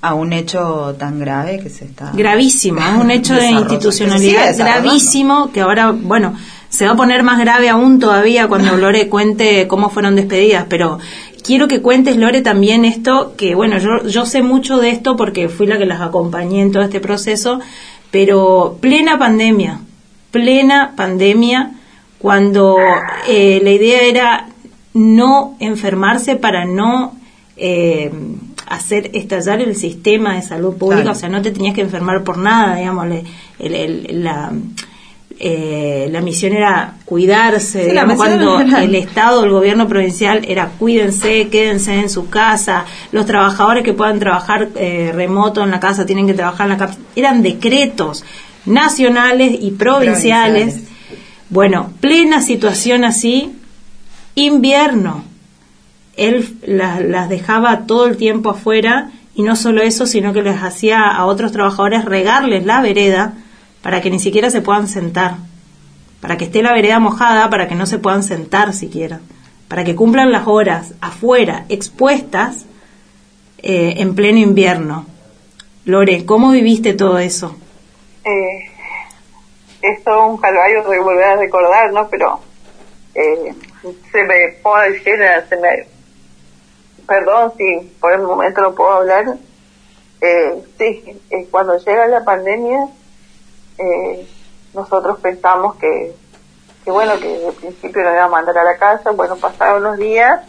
a un hecho tan grave que se está gravísimo, es un hecho de institucionalidad gravísimo que ahora, bueno, se va a poner más grave aún todavía cuando (laughs) Lore cuente cómo fueron despedidas, pero quiero que cuentes, Lore, también esto, que bueno, yo, yo sé mucho de esto porque fui la que las acompañé en todo este proceso, pero plena pandemia, plena pandemia, cuando eh, la idea era no enfermarse para no eh, hacer estallar el sistema de salud pública, Claro. o sea, no te tenías que enfermar por nada, digamos, el- la, eh, la misión era cuidarse, Sí, digamos, cuando era- el Estado, el gobierno provincial era cuídense, quédense en su casa, los trabajadores que puedan trabajar eh, remoto en la casa tienen que trabajar en la casa, eran decretos nacionales y provinciales. Provinciales. Bueno, plena situación así, invierno. Él la- las dejaba todo el tiempo afuera y no solo eso, sino que les hacía a otros trabajadores regarles la vereda para que ni siquiera se puedan sentar, para que esté la vereda mojada, para que no se puedan sentar siquiera, para que cumplan las horas afuera, expuestas, eh, en pleno invierno. Lore, ¿cómo viviste todo eso? Eh, es todo un calvario de volver a recordar, ¿no? Pero eh, se me pone el cielo, se me... Perdón si por el momento no puedo hablar. Eh, sí, eh, cuando llega la pandemia, eh, nosotros pensamos que, que, bueno, que de principio nos iba a mandar a la casa. Bueno, pasaron unos días.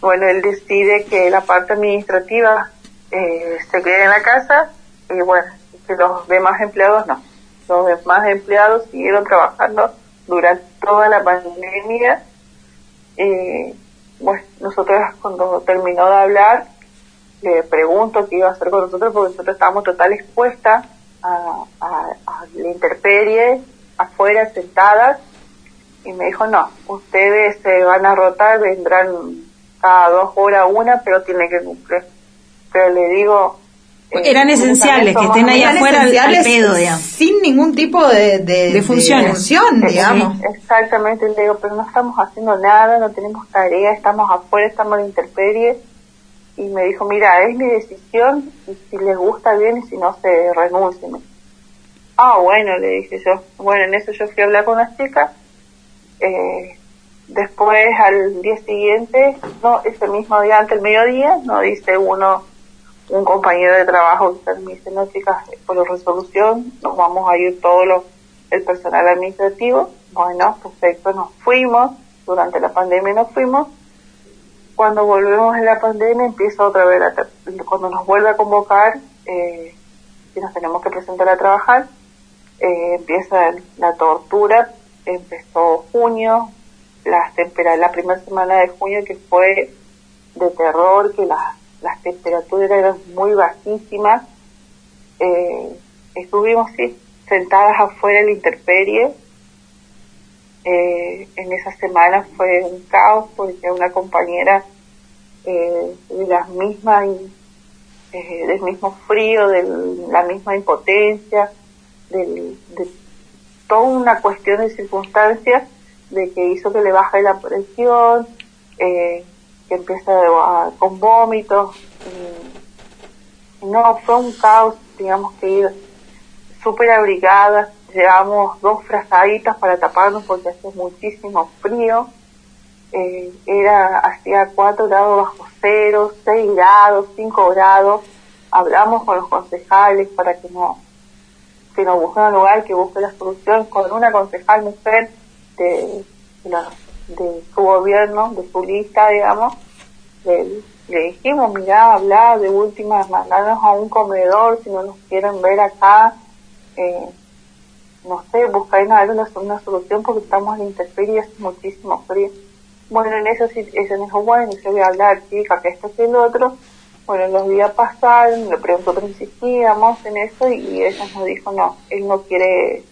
Bueno, él decide que la parte administrativa eh, se quede en la casa y bueno, que los demás empleados no. Los demás empleados siguieron trabajando durante toda la pandemia. Eh, bueno, nosotros cuando terminó de hablar, le pregunto qué iba a hacer con nosotros porque nosotros estábamos total expuestas a, a- a la intemperie, afuera, sentadas. Y me dijo, no, ustedes se van a rotar, vendrán cada dos horas una, pero tienen que cumplir. Pero le digo... eh, Eran esenciales, que estén ahí afuera al, al esenciales pedo, digamos. sin ningún tipo de, de, De funciones. función, digamos. sí, Exactamente, le digo, pero no estamos haciendo nada, no tenemos tarea, estamos afuera, estamos en la intemperie. Y me dijo, mira, es mi decisión, y si les gusta bien y si no, se renuncien. Ah, bueno, le dije yo. Bueno, en eso yo fui a hablar con las chicas. Eh, después, al día siguiente, no, ese mismo día, antes del mediodía, nos dice uno, un compañero de trabajo que me dice, no chicas, por la resolución nos vamos a ir todos los, el personal administrativo. Bueno, perfecto, nos fuimos, durante la pandemia nos fuimos. Cuando volvemos en la pandemia empieza otra vez, la cuando nos vuelve a convocar, eh, y nos tenemos que presentar a trabajar, eh, empieza la tortura, empezó junio, las la primera semana de junio que fue de terror, que las, las temperaturas eran muy bajísimas. Eh, estuvimos sí, sentadas afuera en la intemperie. Eh, en esa semana fue un caos porque una compañera eh, de las mismas eh, del mismo frío, de la misma impotencia, del- de toda una cuestión de circunstancias de que hizo que le baje la presión, eh, que empieza a- con vómitos. no, fue un caos, digamos que ir súper abrigadas, llevamos dos frazaditas para taparnos porque hacía muchísimo frío. Eh, era hacía 4 grados bajo cero, 6 grados, 5 grados. Hablamos con los concejales para que no que nos busquen un lugar que busque la solución con una concejal mujer de, la- de su gobierno, de su lista, digamos. Le, le dijimos, mirá, hablar de última, mandarnos a un comedor si no nos quieren ver acá. Eh, no sé, buscar una, una, solución porque estamos en y hace muchísimo frío. Bueno, en eso sí, ella me dijo, bueno, yo voy a hablar, chica, que esto y el otro. Bueno, los días pasaron, le preguntó pero insistíamos en eso y ella nos dijo, no, él no quiere,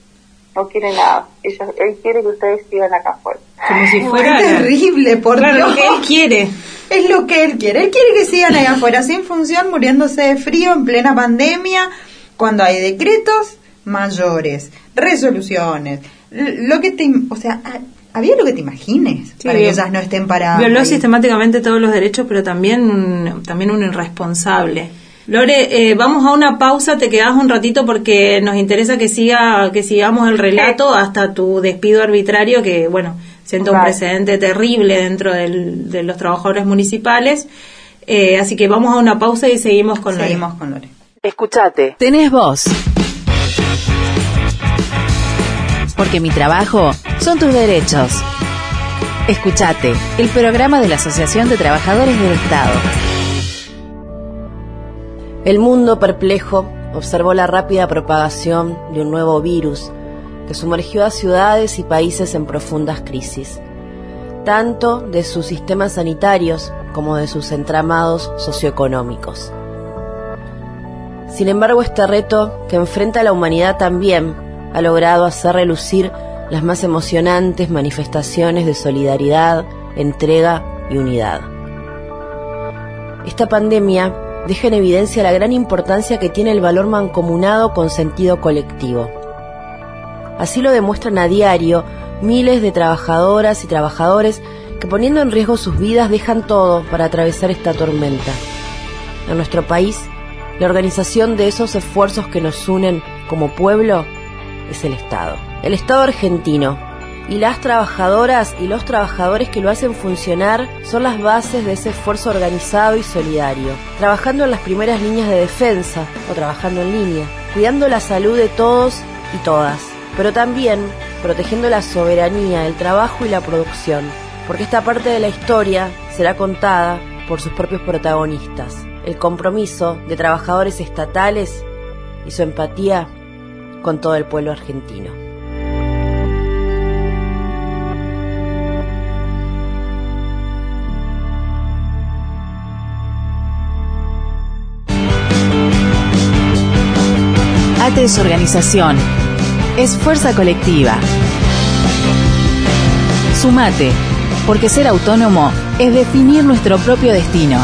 no quiere nada. Ella, él quiere que ustedes sigan acá afuera. Como si (laughs) fuera Es terrible, por Claro, Dios. lo que él quiere. Es lo que él quiere. Él quiere que sigan ahí afuera sin función, muriéndose de frío en plena pandemia, cuando hay decretos mayores, resoluciones, lo que te, o sea, ha- había lo que te imagines Sí, para que ellas no estén paradas. Violó ahí. sistemáticamente todos los derechos, pero también un, también un irresponsable. Lore, eh, vamos a una pausa, te quedas un ratito porque nos interesa que siga que sigamos el relato hasta tu despido arbitrario que bueno, sienta un Vale. precedente terrible dentro del- de los trabajadores municipales. Eh, así que vamos a una pausa y seguimos con Lore. Seguimos con Lore. Escuchate. Tenés voz. Porque mi trabajo son tus derechos. Escuchate, el programa de la Asociación de Trabajadores del Estado. El mundo perplejo observó la rápida propagación de un nuevo virus que sumergió a ciudades y países en profundas crisis, tanto de sus sistemas sanitarios como de sus entramados socioeconómicos. Sin embargo, este reto que enfrenta a la humanidad también ha logrado hacer relucir las más emocionantes manifestaciones de solidaridad, entrega y unidad. Esta pandemia deja en evidencia la gran importancia que tiene el valor mancomunado con sentido colectivo. Así lo demuestran a diario miles de trabajadoras y trabajadores que poniendo en riesgo sus vidas dejan todo para atravesar esta tormenta. En nuestro país, la organización de esos esfuerzos que nos unen como pueblo es el Estado. El Estado argentino. Y las trabajadoras y los trabajadores que lo hacen funcionar son las bases de ese esfuerzo organizado y solidario, trabajando en las primeras líneas de defensa o trabajando en línea, cuidando la salud de todos y todas, pero también protegiendo la soberanía, el trabajo y la producción, porque esta parte de la historia será contada por sus propios protagonistas, el compromiso de trabajadores estatales y su empatía con todo el pueblo argentino. ATE es organización. Es fuerza colectiva. Sumate, porque ser autónomo es definir nuestro propio destino.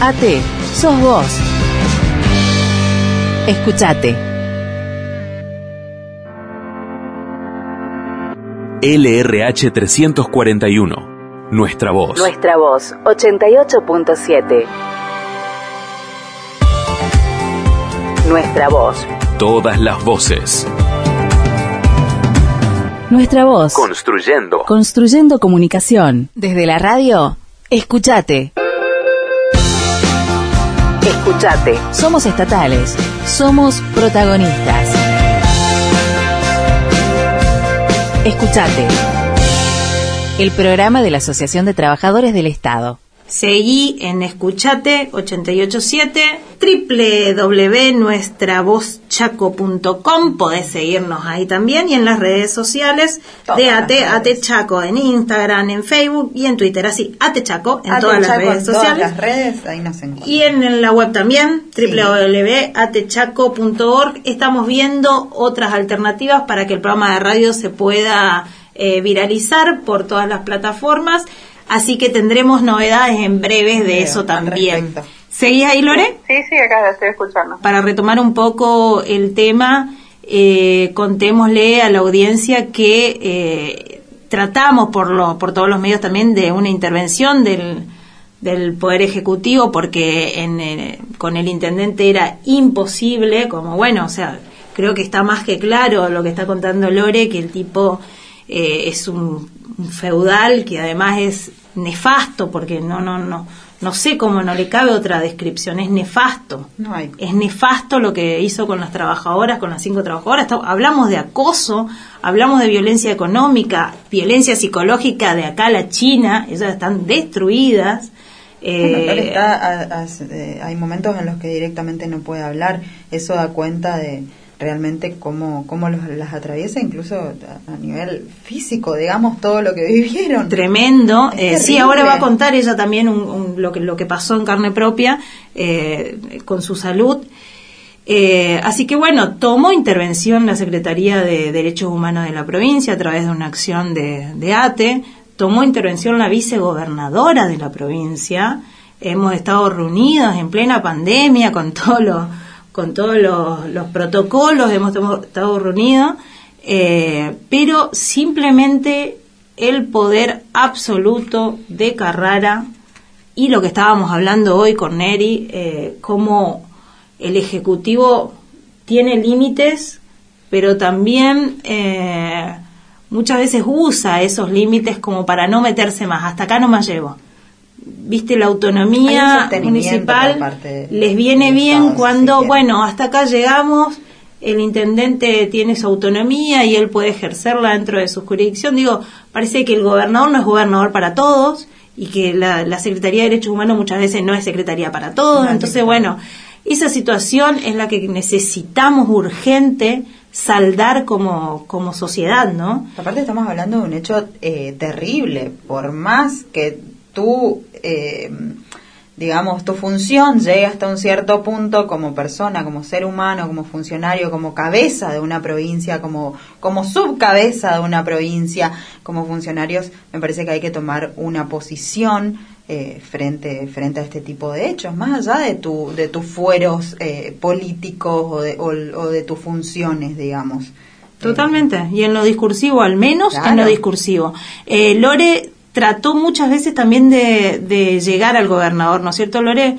ATE, sos vos. Escuchate. LRH 341. Nuestra voz. Nuestra voz, 88.7. Nuestra voz. Todas las voces. Nuestra voz. Construyendo. Construyendo comunicación. Desde la radio, escuchate. Escuchate. Somos estatales. Somos protagonistas. Escuchate. El programa de la Asociación de Trabajadores del Estado. Seguí en Escuchate 887 www.nuestravozchaco.com podés seguirnos ahí también y en las redes sociales de Todas AT, las AT Chaco en Instagram, en Facebook y en Twitter, así AT Chaco en Ate todas las Chaco redes en todas sociales. las redes, ahí nos encuentran. y en, en la web también www.atechaco.org estamos viendo otras alternativas para que el programa de radio se pueda eh, viralizar por todas las plataformas así que tendremos novedades en breves de eso también ¿Seguís ahí, Lore? Sí, sí, acá la estoy escuchando. Para retomar un poco el tema, eh, contémosle a la audiencia que eh, tratamos por, lo, por todos los medios también de una intervención del, del Poder Ejecutivo, porque en, eh, con el intendente era imposible, como bueno, o sea, creo que está más que claro lo que está contando Lore, que el tipo eh, es un feudal que además es nefasto, porque no, no, no, no sé cómo no le cabe otra descripción, es nefasto. No hay. Es nefasto lo que hizo con las trabajadoras, con las cinco trabajadoras. Hablamos de acoso, hablamos de violencia económica, violencia psicológica de acá a la China, ellas están destruidas. Bueno, Eh, él está a- a- eh, hay momentos en los que directamente no puede hablar. Eso da cuenta de realmente cómo, cómo los- las atraviesa, incluso a, nivel físico, digamos, todo lo que (laughs) vivieron. Tremendo. Eh, sí, ahora va a contar ella también un- un- lo, que, lo que pasó en carne propia eh, con su salud. Eh, así que bueno, tomó intervención la Secretaría de Derechos Humanos de la provincia a través de una acción de, de ATE, tomó intervención la vicegobernadora de la provincia, hemos estado reunidos en plena pandemia con todos los con todos los, los protocolos, hemos estado reunidos, eh, pero simplemente el poder absoluto de Carrara y lo que estábamos hablando hoy con Neri, eh, cómo el Ejecutivo tiene límites, pero también eh, muchas veces usa esos límites como para no meterse más. Hasta acá no más llevo. Viste, la autonomía municipal les viene bien Estado, cuando, si bueno, hasta acá llegamos, el intendente tiene su autonomía y él puede ejercerla dentro de su jurisdicción. Digo, parece que el gobernador no es gobernador para todos y que la, la Secretaría de Derechos Humanos muchas veces no es secretaría para todos. No, Entonces, bueno, esa situación es la que necesitamos urgente saldar como, como sociedad, ¿no? Aparte estamos hablando de un hecho eh, terrible, por más que tú, eh, digamos, tu función llegue hasta un cierto punto como persona, como ser humano, como funcionario, como cabeza de una provincia, como, como subcabeza de una provincia, como funcionarios, me parece que hay que tomar una posición eh, frente frente a este tipo de hechos, más allá de tu de tus fueros eh, políticos o de, o, o de tus funciones, digamos. Totalmente, y en lo discursivo, al menos en lo discursivo. Eh, Lore trató muchas veces también de, de llegar al gobernador, ¿no es cierto, Lore?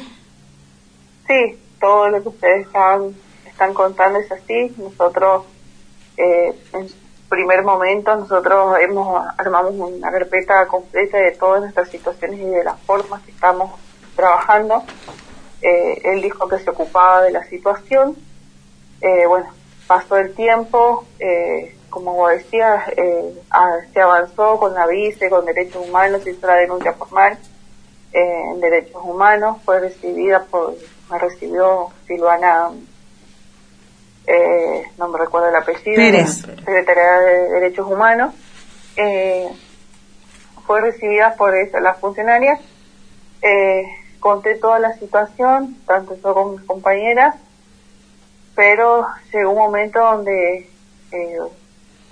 Sí, todo lo que ustedes están, están contando es así. Nosotros, eh, en primer momento, nosotros hemos armamos una carpeta completa de todas nuestras situaciones y de las formas que estamos trabajando. Eh, él dijo que se ocupaba de la situación. Eh, bueno, pasó el tiempo, eh, como vos decías, eh, ah, se avanzó con la vice, con derechos humanos, se hizo la denuncia formal eh, en derechos humanos, fue recibida por, me recibió Silvana, eh, no me recuerdo el apellido, Pérez. Secretaría de Derechos Humanos, eh, fue recibida por eso, las funcionarias, eh, conté toda la situación, tanto yo como mis compañeras, pero llegó un momento donde eh,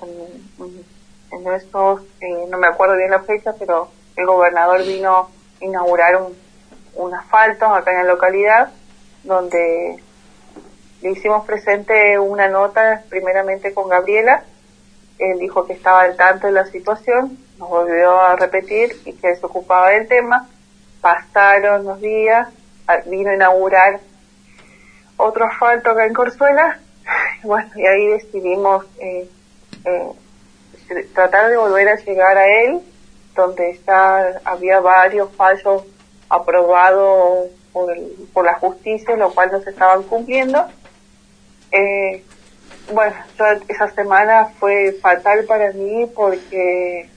en, en eh, no me acuerdo bien la fecha, pero el gobernador vino a inaugurar un, un asfalto acá en la localidad, donde le hicimos presente una nota primeramente con Gabriela, él dijo que estaba al tanto de la situación, nos volvió a repetir y que se ocupaba del tema, pasaron los días, vino a inaugurar otro asfalto acá en Corzuela, (laughs) bueno, y ahí decidimos eh, eh, tratar de volver a llegar a él, donde ya había varios fallos aprobados por, por la justicia, lo cual no se estaban cumpliendo. Eh, bueno, esa semana fue fatal para mí porque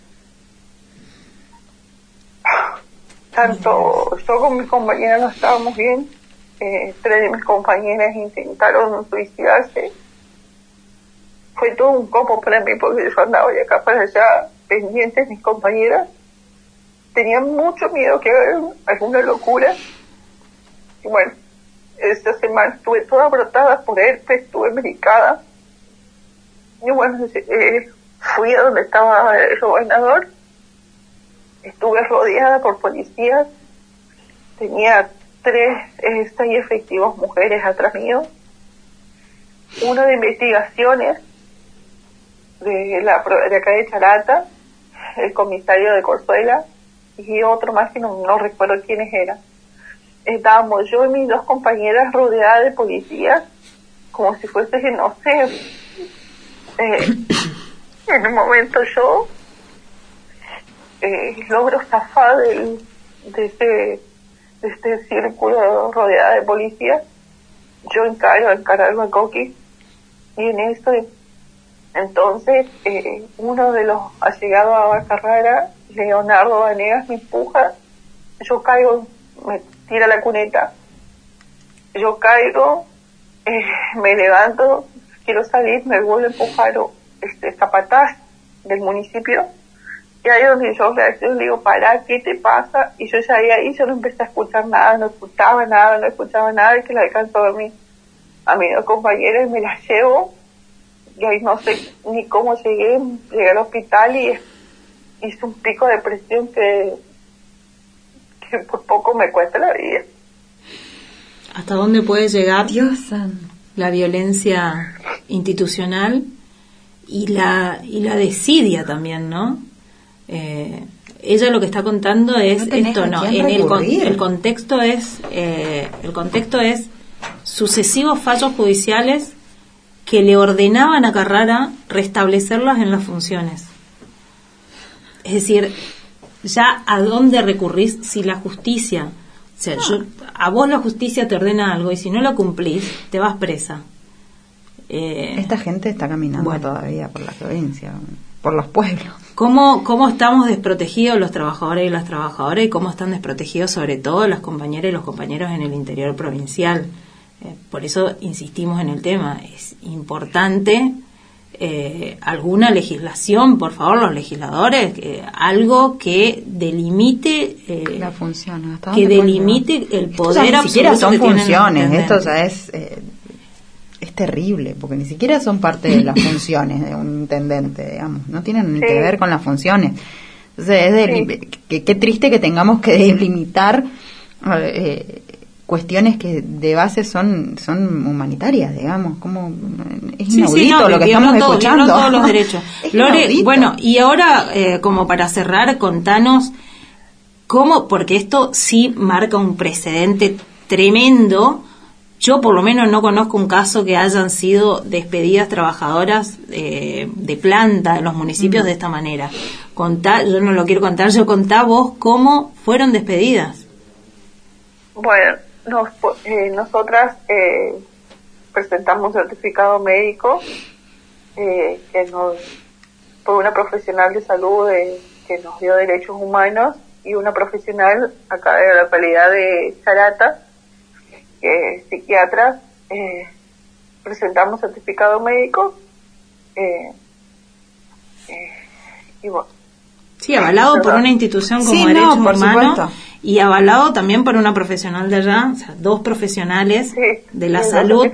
(sighs) tanto yo como mis compañeras no estábamos bien. Eh, tres de mis compañeras intentaron suicidarse. Fue todo un copo para mí porque yo andaba de acá para allá pendiente de mis compañeras. Tenía mucho miedo que alguna locura. Y bueno, esta semana estuve toda brotada por herpes, estuve medicada. Y bueno, eh, fui a donde estaba el gobernador. Estuve rodeada por policías. Tenía tres, eh, seis efectivos mujeres atrás mío. Uno de investigaciones de, la, de acá de Charata, el comisario de Corzuela, y otro más que no, no recuerdo quiénes eran. Estábamos yo y mis dos compañeras rodeadas de policías, como si fuese, no sé, eh, en un momento yo eh, logro zafar del, de, este, de este círculo rodeada de policías. Yo encaro, encargo a Coqui y en esto, entonces, eh, uno de los allegados a Bacarrara, Leonardo Vanegas, me empuja, yo caigo, me tira la cuneta, yo caigo, eh, me levanto, quiero salir, me vuelve a empujar este capataz del municipio. Y ahí donde yo reacciono y digo, pará, ¿qué te pasa? Y yo ya ahí, yo no empecé a escuchar nada, no escuchaba nada, no escuchaba nada y que la alcanzó a dormir a mis dos compañeros y me las llevo y ahí no sé ni cómo llegué, llegué al hospital y hice un pico de presión que, que por poco me cuesta la vida. ¿Hasta dónde puede llegar Dios la violencia institucional y la, y la desidia también, ¿no? Eh, ella lo que está contando es No esto, no. En el, con- el contexto es, eh, el contexto es sucesivos fallos judiciales que le ordenaban a Carrara restablecerlas en las funciones. Es decir, ya a dónde recurrís si la justicia, o sea, yo- a vos la justicia te ordena algo y si no lo cumplís, te vas presa. Eh, Esta gente está caminando todavía por la provincia, por los pueblos. ¿Cómo, ¿Cómo estamos desprotegidos los trabajadores y las trabajadoras y cómo están desprotegidos sobre todo las compañeras y los compañeros en el interior provincial? Eh, por eso insistimos en el tema. Es importante eh, alguna legislación, por favor, los legisladores, eh, algo que delimite eh, La función, ¿hasta que delimite el Esto poder ya ni siquiera son funciones, esto ya es eh, es terrible, porque ni siquiera son parte de las (laughs) funciones de un intendente, digamos, no tienen ni Sí. que ver con las funciones. Entonces, es de, que- qué triste que tengamos que delimitar eh, cuestiones que de base son son humanitarias, digamos, como es inaudito sí, no, lo que estamos todo- escuchando. todos los (laughs) derechos. Lore, inaudito. bueno, y ahora, eh, como para cerrar, contanos cómo, porque esto sí marca un precedente tremendo. Yo por lo menos no conozco un caso que hayan sido despedidas trabajadoras eh, de planta en los municipios Mm. de esta manera. Contá, yo no lo quiero contar, yo contá vos cómo fueron despedidas. Bueno, nos, po- eh, nosotras eh, presentamos un certificado médico eh, que nos fue una profesional de salud de- que nos dio derechos humanos y una profesional acá de la localidad de Charata, que es psiquiatra, eh, presentamos certificado médico eh, eh, y bueno, Sí, avalado por una institución como Sí, no, Derechos por Humanos supuesto. Y avalado también por una profesional de allá, o sea, dos profesionales de la salud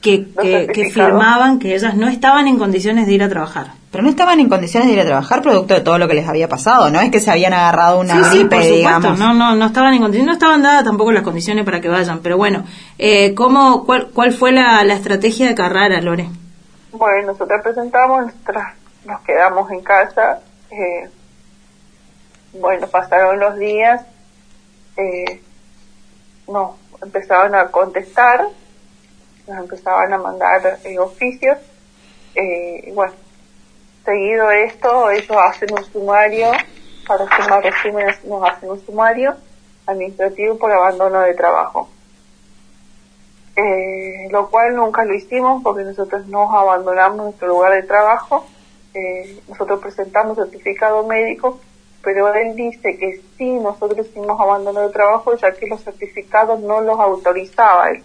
que, que, firmaban que ellas no estaban en condiciones de ir a trabajar. Pero no estaban en condiciones de ir a trabajar producto de todo lo que les había pasado, no es que se habían agarrado una sí, sí, gripe, por supuesto, digamos. no, no, no estaban en condiciones, no estaban dadas tampoco las condiciones para que vayan, pero bueno, eh, ¿cómo, cuál, ¿cuál fue la, la estrategia de Carrara, Lore? Bueno, nosotros presentamos, nosotras nos quedamos en casa. eh, bueno, pasaron los días, eh, nos empezaban a contestar, nos empezaban a mandar eh, oficios. eh, y bueno, seguido esto, ellos hacen un sumario, para sumar resúmenes nos hacen un sumario administrativo por abandono de trabajo eh, lo cual nunca lo hicimos porque nosotros nos abandonamos nuestro lugar de trabajo. Nosotros presentamos certificado médico, pero él dice que sí nosotros hicimos abandono de trabajo ya que los certificados no los autorizaba él.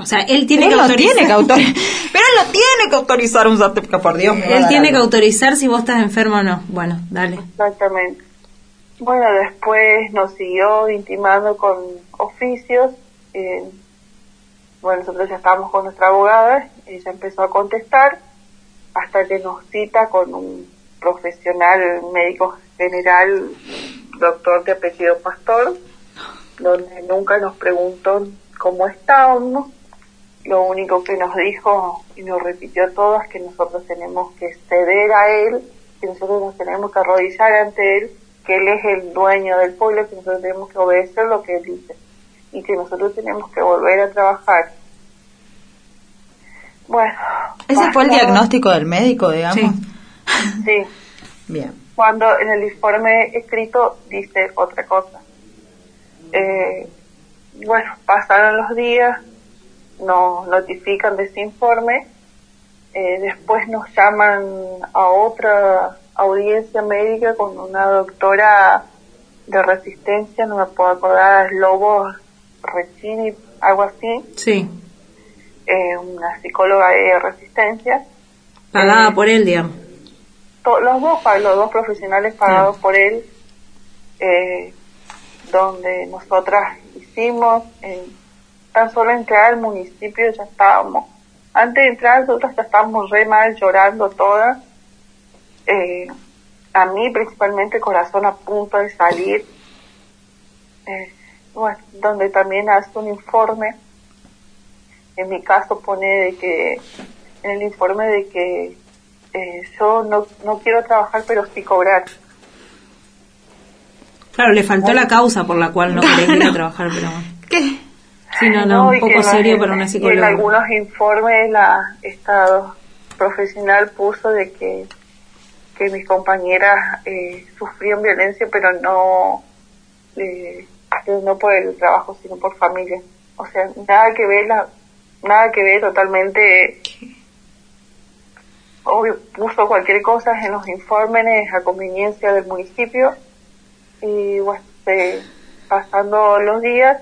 O sea, él tiene Pero que autorizar. tiene que autor- (laughs) Pero él lo tiene que autorizar un certificado, por Dios. Él tiene que autorizar si vos estás enfermo o no. Bueno, dale. Exactamente. Bueno, después nos siguió intimando con oficios. eh, bueno, nosotros ya estábamos con nuestra abogada, ella empezó a contestar hasta que nos cita con un profesional médico general, doctor de apellido Pastor, donde nunca nos preguntó cómo estábamos. Lo único que nos dijo y nos repitió todo es que nosotros tenemos que ceder a él, que nosotros nos tenemos que arrodillar ante él, que él es el dueño del pueblo, que nosotros tenemos que obedecer lo que él dice y que nosotros tenemos que volver a trabajar. Bueno. Ese fue el diagnóstico del médico, digamos. Sí. (laughs) Bien. Cuando en el informe escrito dice otra cosa. Eh, bueno, pasaron los días, nos notifican de ese informe, eh, después nos llaman a otra audiencia médica con una doctora de resistencia, no me puedo acordar, Lobo Recini, algo así, Sí, eh, una psicóloga de resistencia. pagada por él, digamos. To- los dos los dos profesionales pagados por él eh, donde nosotras hicimos en, tan solo entrar al municipio ya estábamos antes de entrar nosotras ya estábamos re mal llorando todas eh, a mí principalmente corazón a punto de salir eh, bueno, donde también hace un informe en mi caso pone de que en el informe de que eh, yo no, no quiero trabajar pero sí cobrar Claro, le faltó la causa por la cual no querés ir a trabajar, pero bueno. ¿Qué? Sí, no, no, un poco en- serio para una y en psicóloga. algunos informes la estado profesional puso de que, que mis compañeras eh, sufrían violencia, pero no, eh, no por el trabajo, sino por familia. O sea, nada que ver, la, nada que ver totalmente. Obvio, puso cualquier cosa en los informes a conveniencia del municipio y bueno, pasando los días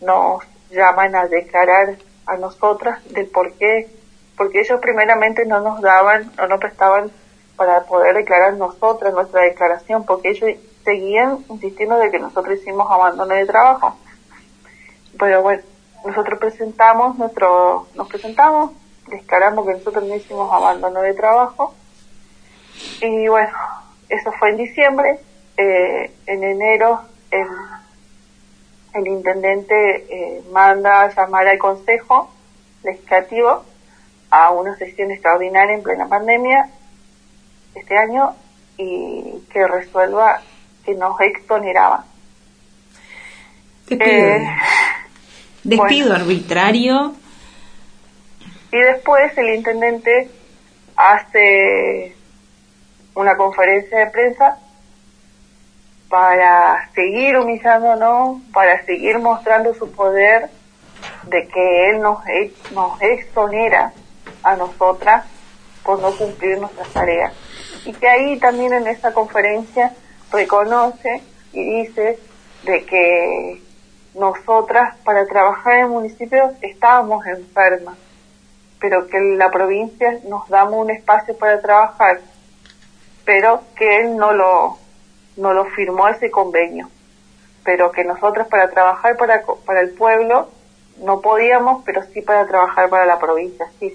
nos llaman a declarar a nosotras del por qué, porque ellos primeramente no nos daban o no prestaban para poder declarar nosotras nuestra declaración, porque ellos seguían insistiendo de que nosotros hicimos abandono de trabajo. Pero bueno, nosotros presentamos nuestro, nos presentamos, declaramos que nosotros no hicimos abandono de trabajo y bueno, eso fue en diciembre, eh, en enero el el intendente eh, manda a llamar al Consejo Legislativo a una sesión extraordinaria en plena pandemia este año y que resuelva que nos exoneraban. Despido. Eh, Despido bueno. arbitrario. Y después el intendente hace una conferencia de prensa para seguir humillándonos, para seguir mostrando su poder de que él nos, ex- nos exonera a nosotras por no cumplir nuestras tareas. Y que ahí también en esa conferencia reconoce y dice de que nosotras para trabajar en el municipio estábamos enfermas, pero que la provincia nos damos un espacio para trabajar, pero que él no lo, no lo firmó ese convenio, pero que nosotros para trabajar para, para el pueblo no podíamos, pero sí para trabajar para la provincia, sí.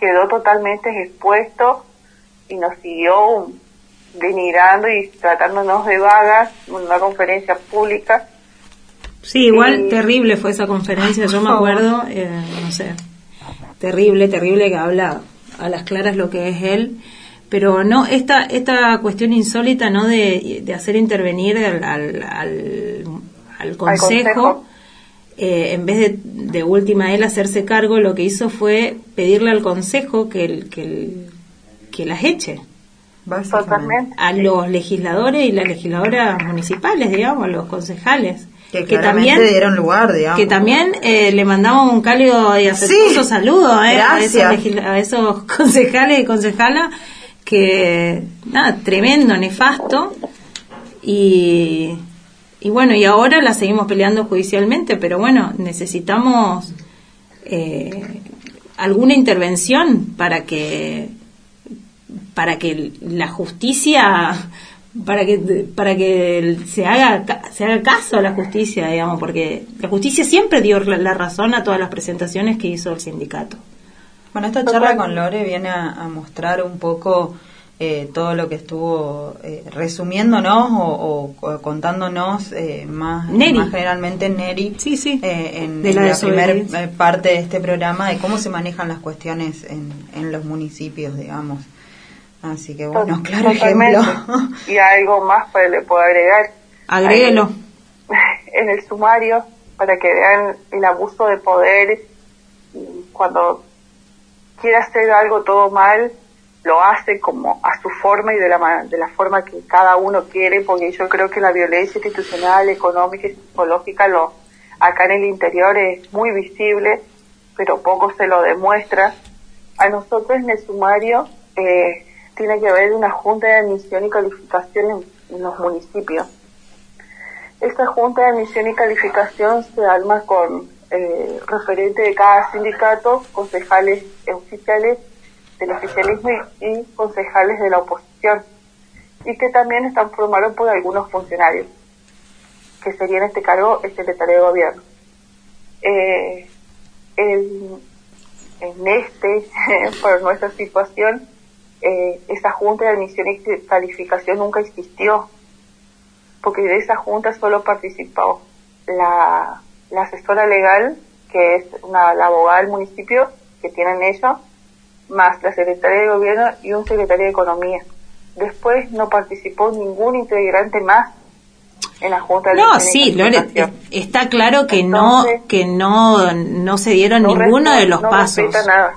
Quedó totalmente expuesto y nos siguió denigrando y tratándonos de vagas en una conferencia pública. Sí, igual Y- terrible fue esa conferencia, yo me acuerdo, eh, no sé, terrible, terrible que habla a las claras lo que es él, pero no, esta, esta cuestión insólita, ¿no? De, de hacer intervenir al, al, al, al consejo, consejo. eh, en vez de, de última él hacerse cargo, lo que hizo fue pedirle al consejo que, el, que, el- que las eche Totalmente. a los legisladores y las legisladoras municipales, digamos, a los concejales. Que claramente dieron lugar, digamos. Que también eh, le mandamos un cálido y afectuoso Sí, saludo eh, a, esos a esos (laughs) concejales y concejalas que, nada, tremendo, nefasto. Y, y bueno, y ahora la seguimos peleando judicialmente, pero bueno, necesitamos eh, alguna intervención para que para que la justicia para que para que se haga ca- se haga caso a la justicia digamos porque la justicia siempre dio la, la razón a todas las presentaciones que hizo el sindicato Bueno, esta charla con Lore viene a, a mostrar un poco eh, todo lo que estuvo eh, resumiéndonos o, o- o contándonos eh, más, Neri. más generalmente Neri sí, sí. eh, en, De la la, primera desobediencia. parte de este programa de cómo se manejan las cuestiones en, en los municipios, digamos. Así que bueno, claro totalmente. ejemplo. Y algo más para le puedo agregar. agréguelo en el sumario para que vean el abuso de poder y cuando quiere hacer algo todo mal lo hace como a su forma y de la de la forma que cada uno quiere porque yo creo que la violencia institucional económica y psicológica lo acá en el interior es muy visible pero poco se lo demuestra a nosotros en el sumario eh, tiene que haber una junta de admisión y calificación en- los municipios esta junta de admisión y calificación se arma con eh, referente de cada sindicato, concejales oficiales del oficialismo y, concejales de la oposición, y que también están formados por algunos funcionarios, que sería en este cargo el secretario de gobierno. Eh, en este, (laughs) por nuestra situación, eh, esa junta de admisión y calificación nunca existió porque de esa junta solo participó la, la asesora legal, que es una, la abogada del municipio, que tienen ellos, más la secretaria de gobierno y un secretario de economía. Después no participó ningún integrante más en la Junta de No, sí, Lore, está claro que no que no no se dieron no ninguno de los no pasos. nada.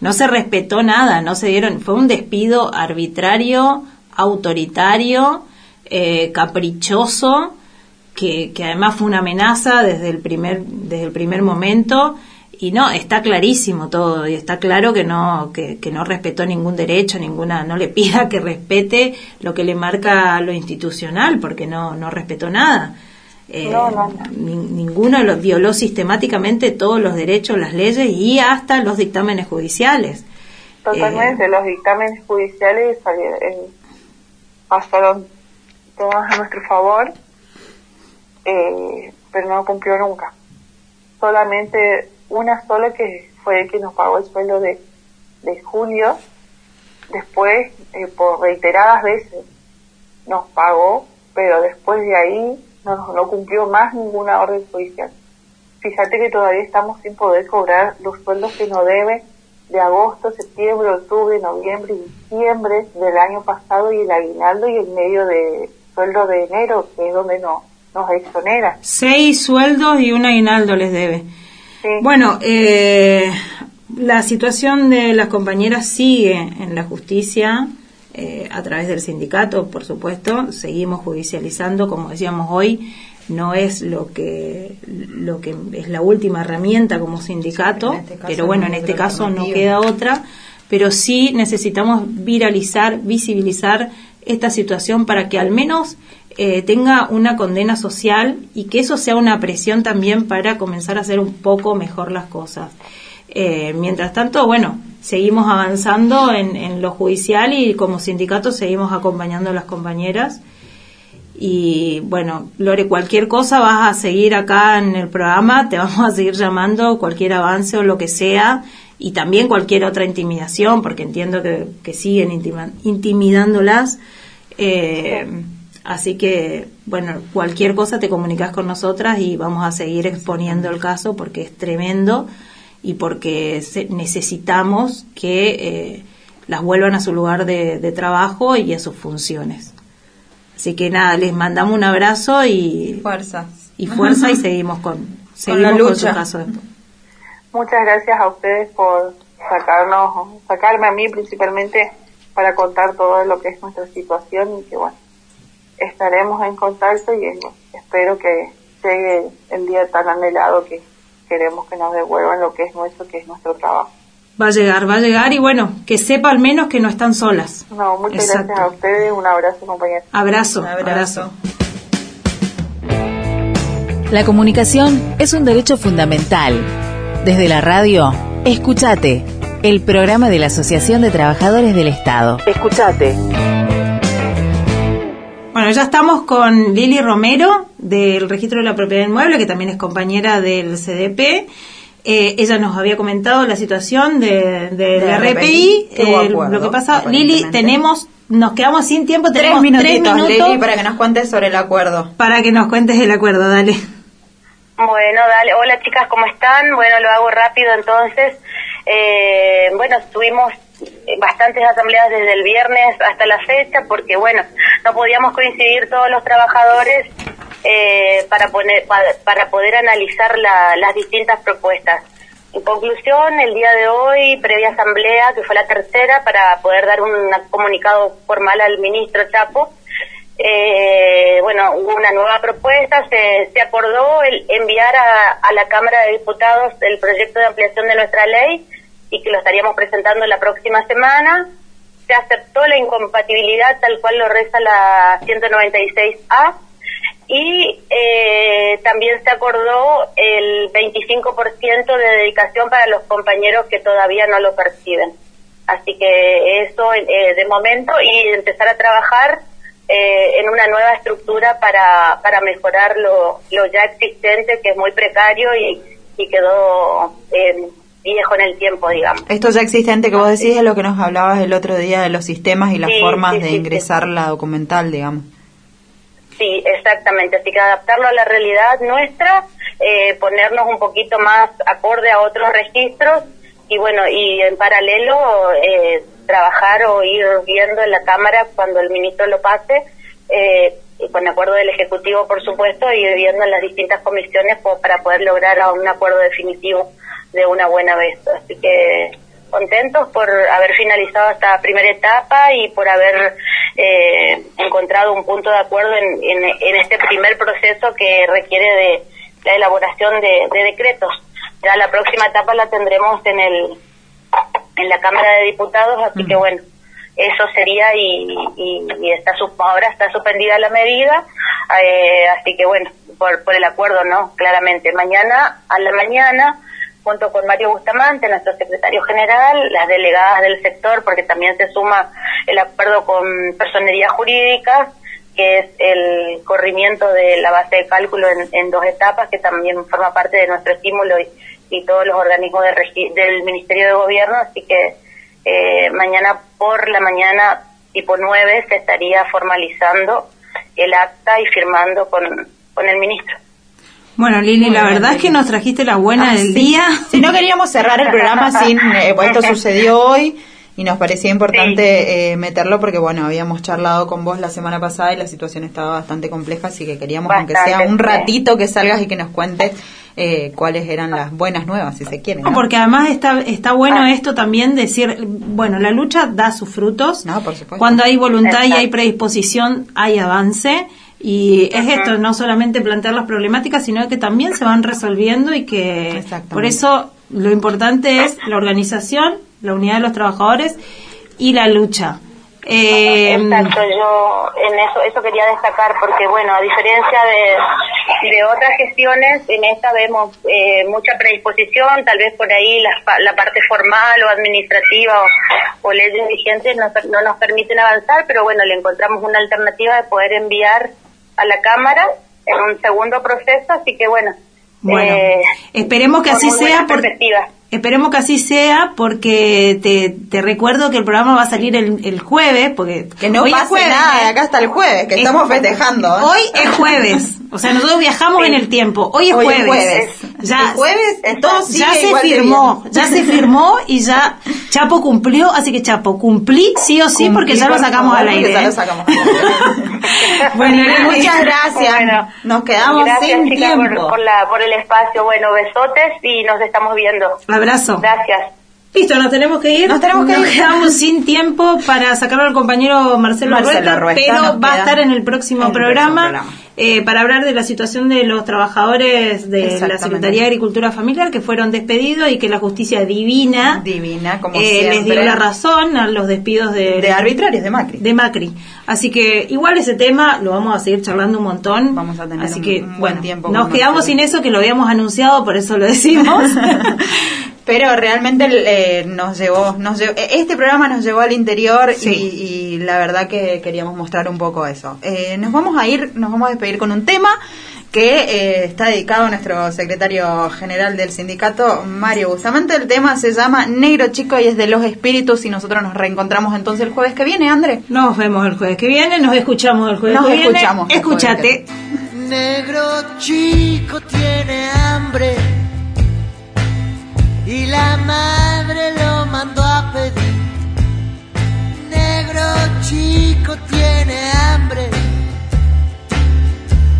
No se respetó nada, no se dieron, fue un despido arbitrario, autoritario, eh, caprichoso, que, que además fue una amenaza desde el primer desde el primer momento. Y no está clarísimo todo y está claro que no que, que no respetó ningún derecho ninguna no le pida que respete lo que le marca lo institucional porque no no respetó nada Eh, No, no, no. ni- ninguno los violó sistemáticamente todos los derechos las leyes y hasta los dictámenes judiciales Totalmente, Eh, los dictámenes judiciales salieron- eh, pasaron todos a nuestro favor, eh, pero no cumplió nunca. Solamente una sola que fue el que nos pagó el sueldo de, de julio, después por reiteradas veces nos pagó, pero después de ahí no, no cumplió más ninguna orden judicial. Fíjate que todavía estamos sin poder cobrar los sueldos que nos debe de agosto, septiembre, octubre, noviembre y diciembre del año pasado y el aguinaldo y el medio de sueldo de enero, que es donde no, nos exonera. seis sueldos y un aguinaldo les debe Sí. Bueno, eh, la situación de las compañeras sigue en la justicia eh, a través del sindicato, por supuesto. Seguimos judicializando, como decíamos hoy, no es lo que lo que es la última herramienta como sindicato, este pero bueno, no en este caso no queda otra. Pero sí necesitamos viralizar, visibilizar esta situación para que al menos eh, tenga una condena social y que eso sea una presión también para comenzar a hacer un poco mejor las cosas. Eh, mientras tanto, bueno, seguimos avanzando en, en lo judicial y como sindicato seguimos acompañando a las compañeras. Y bueno, Lore, cualquier cosa vas a seguir acá en el programa, te (laughs) vamos a seguir llamando, cualquier avance o lo que sea, y también cualquier otra intimidación, porque entiendo que, que siguen intimidándolas. Eh, así que, bueno, cualquier cosa te comunicas con nosotras y vamos a seguir exponiendo el caso porque es tremendo y porque se- necesitamos que eh, las vuelvan a su lugar de, de trabajo y a sus funciones. Así que nada, les mandamos un abrazo y Fuerzas. y fuerza y (laughs) seguimos con seguimos la con, su caso después. Muchas gracias a ustedes por sacarnos, sacarme a mí principalmente para contar todo lo que es nuestra situación y que bueno, estaremos en contacto y espero que llegue el día tan anhelado que queremos que nos devuelvan lo que es nuestro, que es nuestro trabajo. Va a llegar, va a llegar y bueno, que sepa al menos que no están solas. No, muchas Exacto. gracias a ustedes, un abrazo compañeros. Abrazo, Un abrazo. abrazo. La comunicación es un derecho fundamental. Desde la radio, escúchate, el programa de la Asociación de Trabajadores del Estado. Escuchate. Bueno, ya estamos con Lili Romero del Registro de la Propiedad Inmueble, que también es compañera del CDP. Eh, ella nos había comentado la situación de, del Del RPI, eh, acuerdo, lo que pasa. Lili, tenemos, nos quedamos sin tiempo, Tres tenemos minutitos, tres minutos Lili, para que nos cuentes sobre el acuerdo. para que nos cuentes el acuerdo, dale. Bueno, dale. Hola chicas, ¿cómo están? Bueno, lo hago rápido entonces. Eh, bueno, tuvimos eh, bastantes asambleas desde el viernes hasta la fecha porque, bueno, no podíamos coincidir todos los trabajadores eh, para, poner, para, poder analizar la- las distintas propuestas. En conclusión, el día de hoy, previa asamblea, que fue la tercera, para poder dar un comunicado formal al ministro Chapo, eh, bueno, hubo una nueva propuesta, se, se acordó el enviar a, a la Cámara de Diputados el proyecto de ampliación de nuestra ley y que lo estaríamos presentando la próxima semana. Se aceptó la incompatibilidad tal cual lo reza la 196A y eh, también se acordó el 25% de dedicación para los compañeros que todavía no lo perciben. Así que eso eh, de momento y empezar a trabajar eh, en una nueva estructura para, para mejorar lo, ya existente, que es muy precario y, y quedó eh, viejo en el tiempo, digamos. Esto ya existente que vos decís es lo que nos hablabas el otro día de los sistemas y las Sí, formas sí, de sí, ingresar la documental, digamos. Sí, exactamente. Así que adaptarlo a la realidad nuestra, eh, ponernos un poquito más acorde a otros registros y bueno, y en paralelo eh, trabajar o ir viendo en la Cámara cuando el ministro lo pase, eh, con acuerdo del Ejecutivo, por supuesto, y viendo en las distintas comisiones pues, para poder lograr un acuerdo definitivo de una buena vez. Así que contentos por haber finalizado esta primera etapa y por haber eh, encontrado un punto de acuerdo en, en, en este primer proceso que requiere de la elaboración de, de decretos. Ya la próxima etapa la tendremos en el en la Cámara de Diputados, así que bueno, eso sería y, y, y está ahora está suspendida la medida, eh, así que bueno, por, por el acuerdo, ¿no? Claramente, mañana a la mañana, junto con Mario Bustamante, nuestro secretario general, las delegadas del sector, porque también se suma el acuerdo con personería jurídica, que es el corrimiento de la base de cálculo en, en dos etapas, que también forma parte de nuestro estímulo y, todos los organismos de regi- del Ministerio de Gobierno, así que eh, mañana por la mañana, tipo 9, se estaría formalizando el acta y firmando con, con el ministro. Bueno, Lili, la verdad es que nos trajiste la buena del día. Si no queríamos cerrar el programa sin, eh, (laughs) esto sucedió hoy y nos parecía importante eh, meterlo porque bueno, habíamos charlado con vos la semana pasada y la situación estaba bastante compleja, así que queríamos aunque sea Bastante, un ratito que salgas y que nos cuentes eh, cuáles eran las buenas nuevas, si se quiere. ¿no? Porque además está, está bueno esto también decir, bueno, la lucha da sus frutos. Cuando hay voluntad y hay predisposición, hay avance. Y es esto, no solamente plantear las problemáticas, sino que también se van resolviendo y que por eso lo importante es la organización, la unidad de los trabajadores y la lucha. Eh, Exacto, yo en eso eso quería destacar porque bueno, a diferencia de, de otras gestiones, en esta vemos eh, mucha predisposición, tal vez por ahí la, la parte formal o administrativa o, o leyes vigentes no, no nos permiten avanzar, pero bueno, le encontramos una alternativa de poder enviar a la Cámara en un segundo proceso, así que bueno, Bueno, eh, esperemos que así sea. por-. Esperemos que así sea porque te, te recuerdo que el programa va a salir el, el jueves porque Que no hoy es pase jueves, nada, ¿eh? de acá hasta el jueves, que Es- estamos festejando. ¿eh? Hoy es jueves, o sea nosotros viajamos en el tiempo. Hoy es Hoy es jueves. jueves. Ya, El jueves ya se firmó, ya se (laughs) firmó y ya Chapo cumplió, así que Chapo cumplí sí o sí porque ya lo sacamos favor, al aire. ya ¿eh? lo sacamos (laughs) Bueno, muchas gracias. Bueno, Nos quedamos Gracias, sin chicas, por, tiempo. por la, por el espacio. Bueno, besotes y nos estamos viendo. Abrazo. Gracias. Listo, nos tenemos que ir. Nos tenemos que ir. quedamos (laughs) sin tiempo para sacarlo al compañero Marcelo, Marcelo Rueta, Rueta, pero nos va a estar en el próximo en el programa, próximo programa. Eh, para hablar de la situación de los trabajadores de la. Secretaría de Agricultura Familiar que fueron despedidos y que la justicia divina, Divina, como eh, les dio la razón a los despidos de, De arbitrarios de Macri. de Macri. Así que igual ese tema lo vamos a seguir charlando un montón. Vamos a tener Así un- que, un buen bueno, tiempo nos quedamos sin eso que lo habíamos anunciado, por eso lo decimos. (laughs) Pero realmente eh, nos llevó, nos llevó- eh, este programa nos llevó al interior y, y la verdad que queríamos mostrar un poco eso. Eh, nos vamos a ir, nos vamos a despedir con un tema que eh, está dedicado a nuestro secretario general del sindicato, Mario Bustamante. El tema se llama Negro Chico y es de los espíritus y nosotros nos reencontramos entonces el jueves que viene, André. Nos vemos el jueves que viene, nos escuchamos el jueves Nos que viene. escuchamos jueves Escúchate. Negro chico tiene hambre y la madre lo mandó a pedir. Negro chico tiene hambre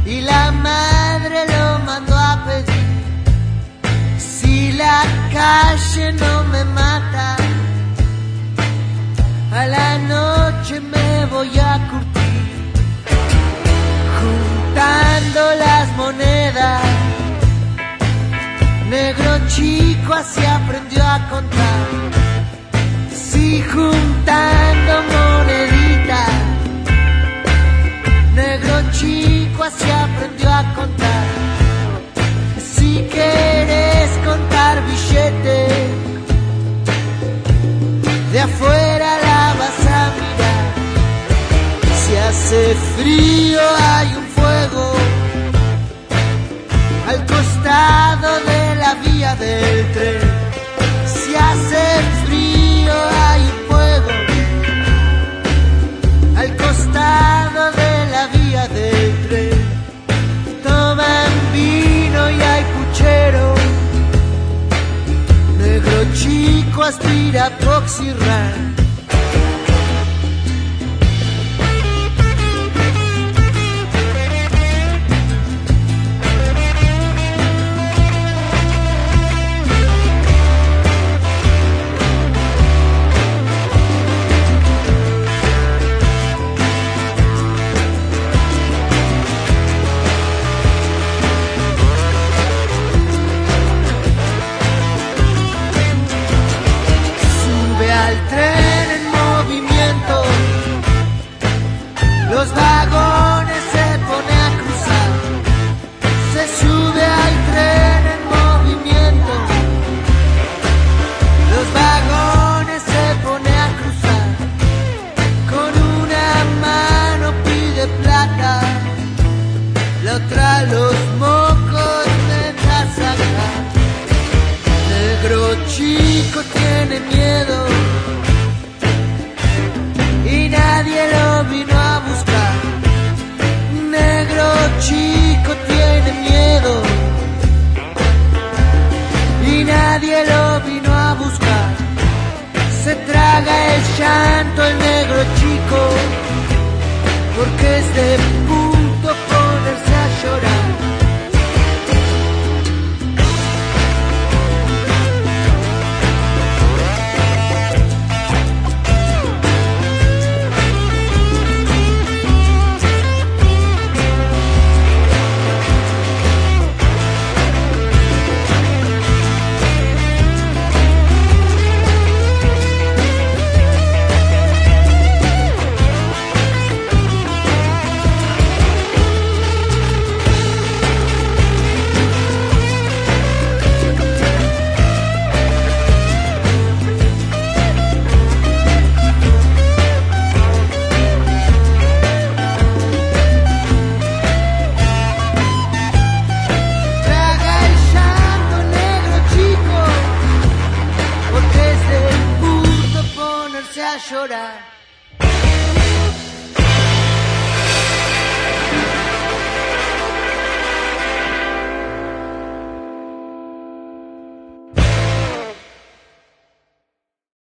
y la madre lo mandó a pedir. Si la calle no me mata, a la noche me voy a curtir juntando las monedas. Negro chico así aprendió a contar. Si juntando moneditas. Chico así aprendió a contar. Si quieres contar billetes, de afuera la vas a mirar. Si hace frío hay un fuego al costado de la vía del tren. Si hace frío hay un aspira Proxy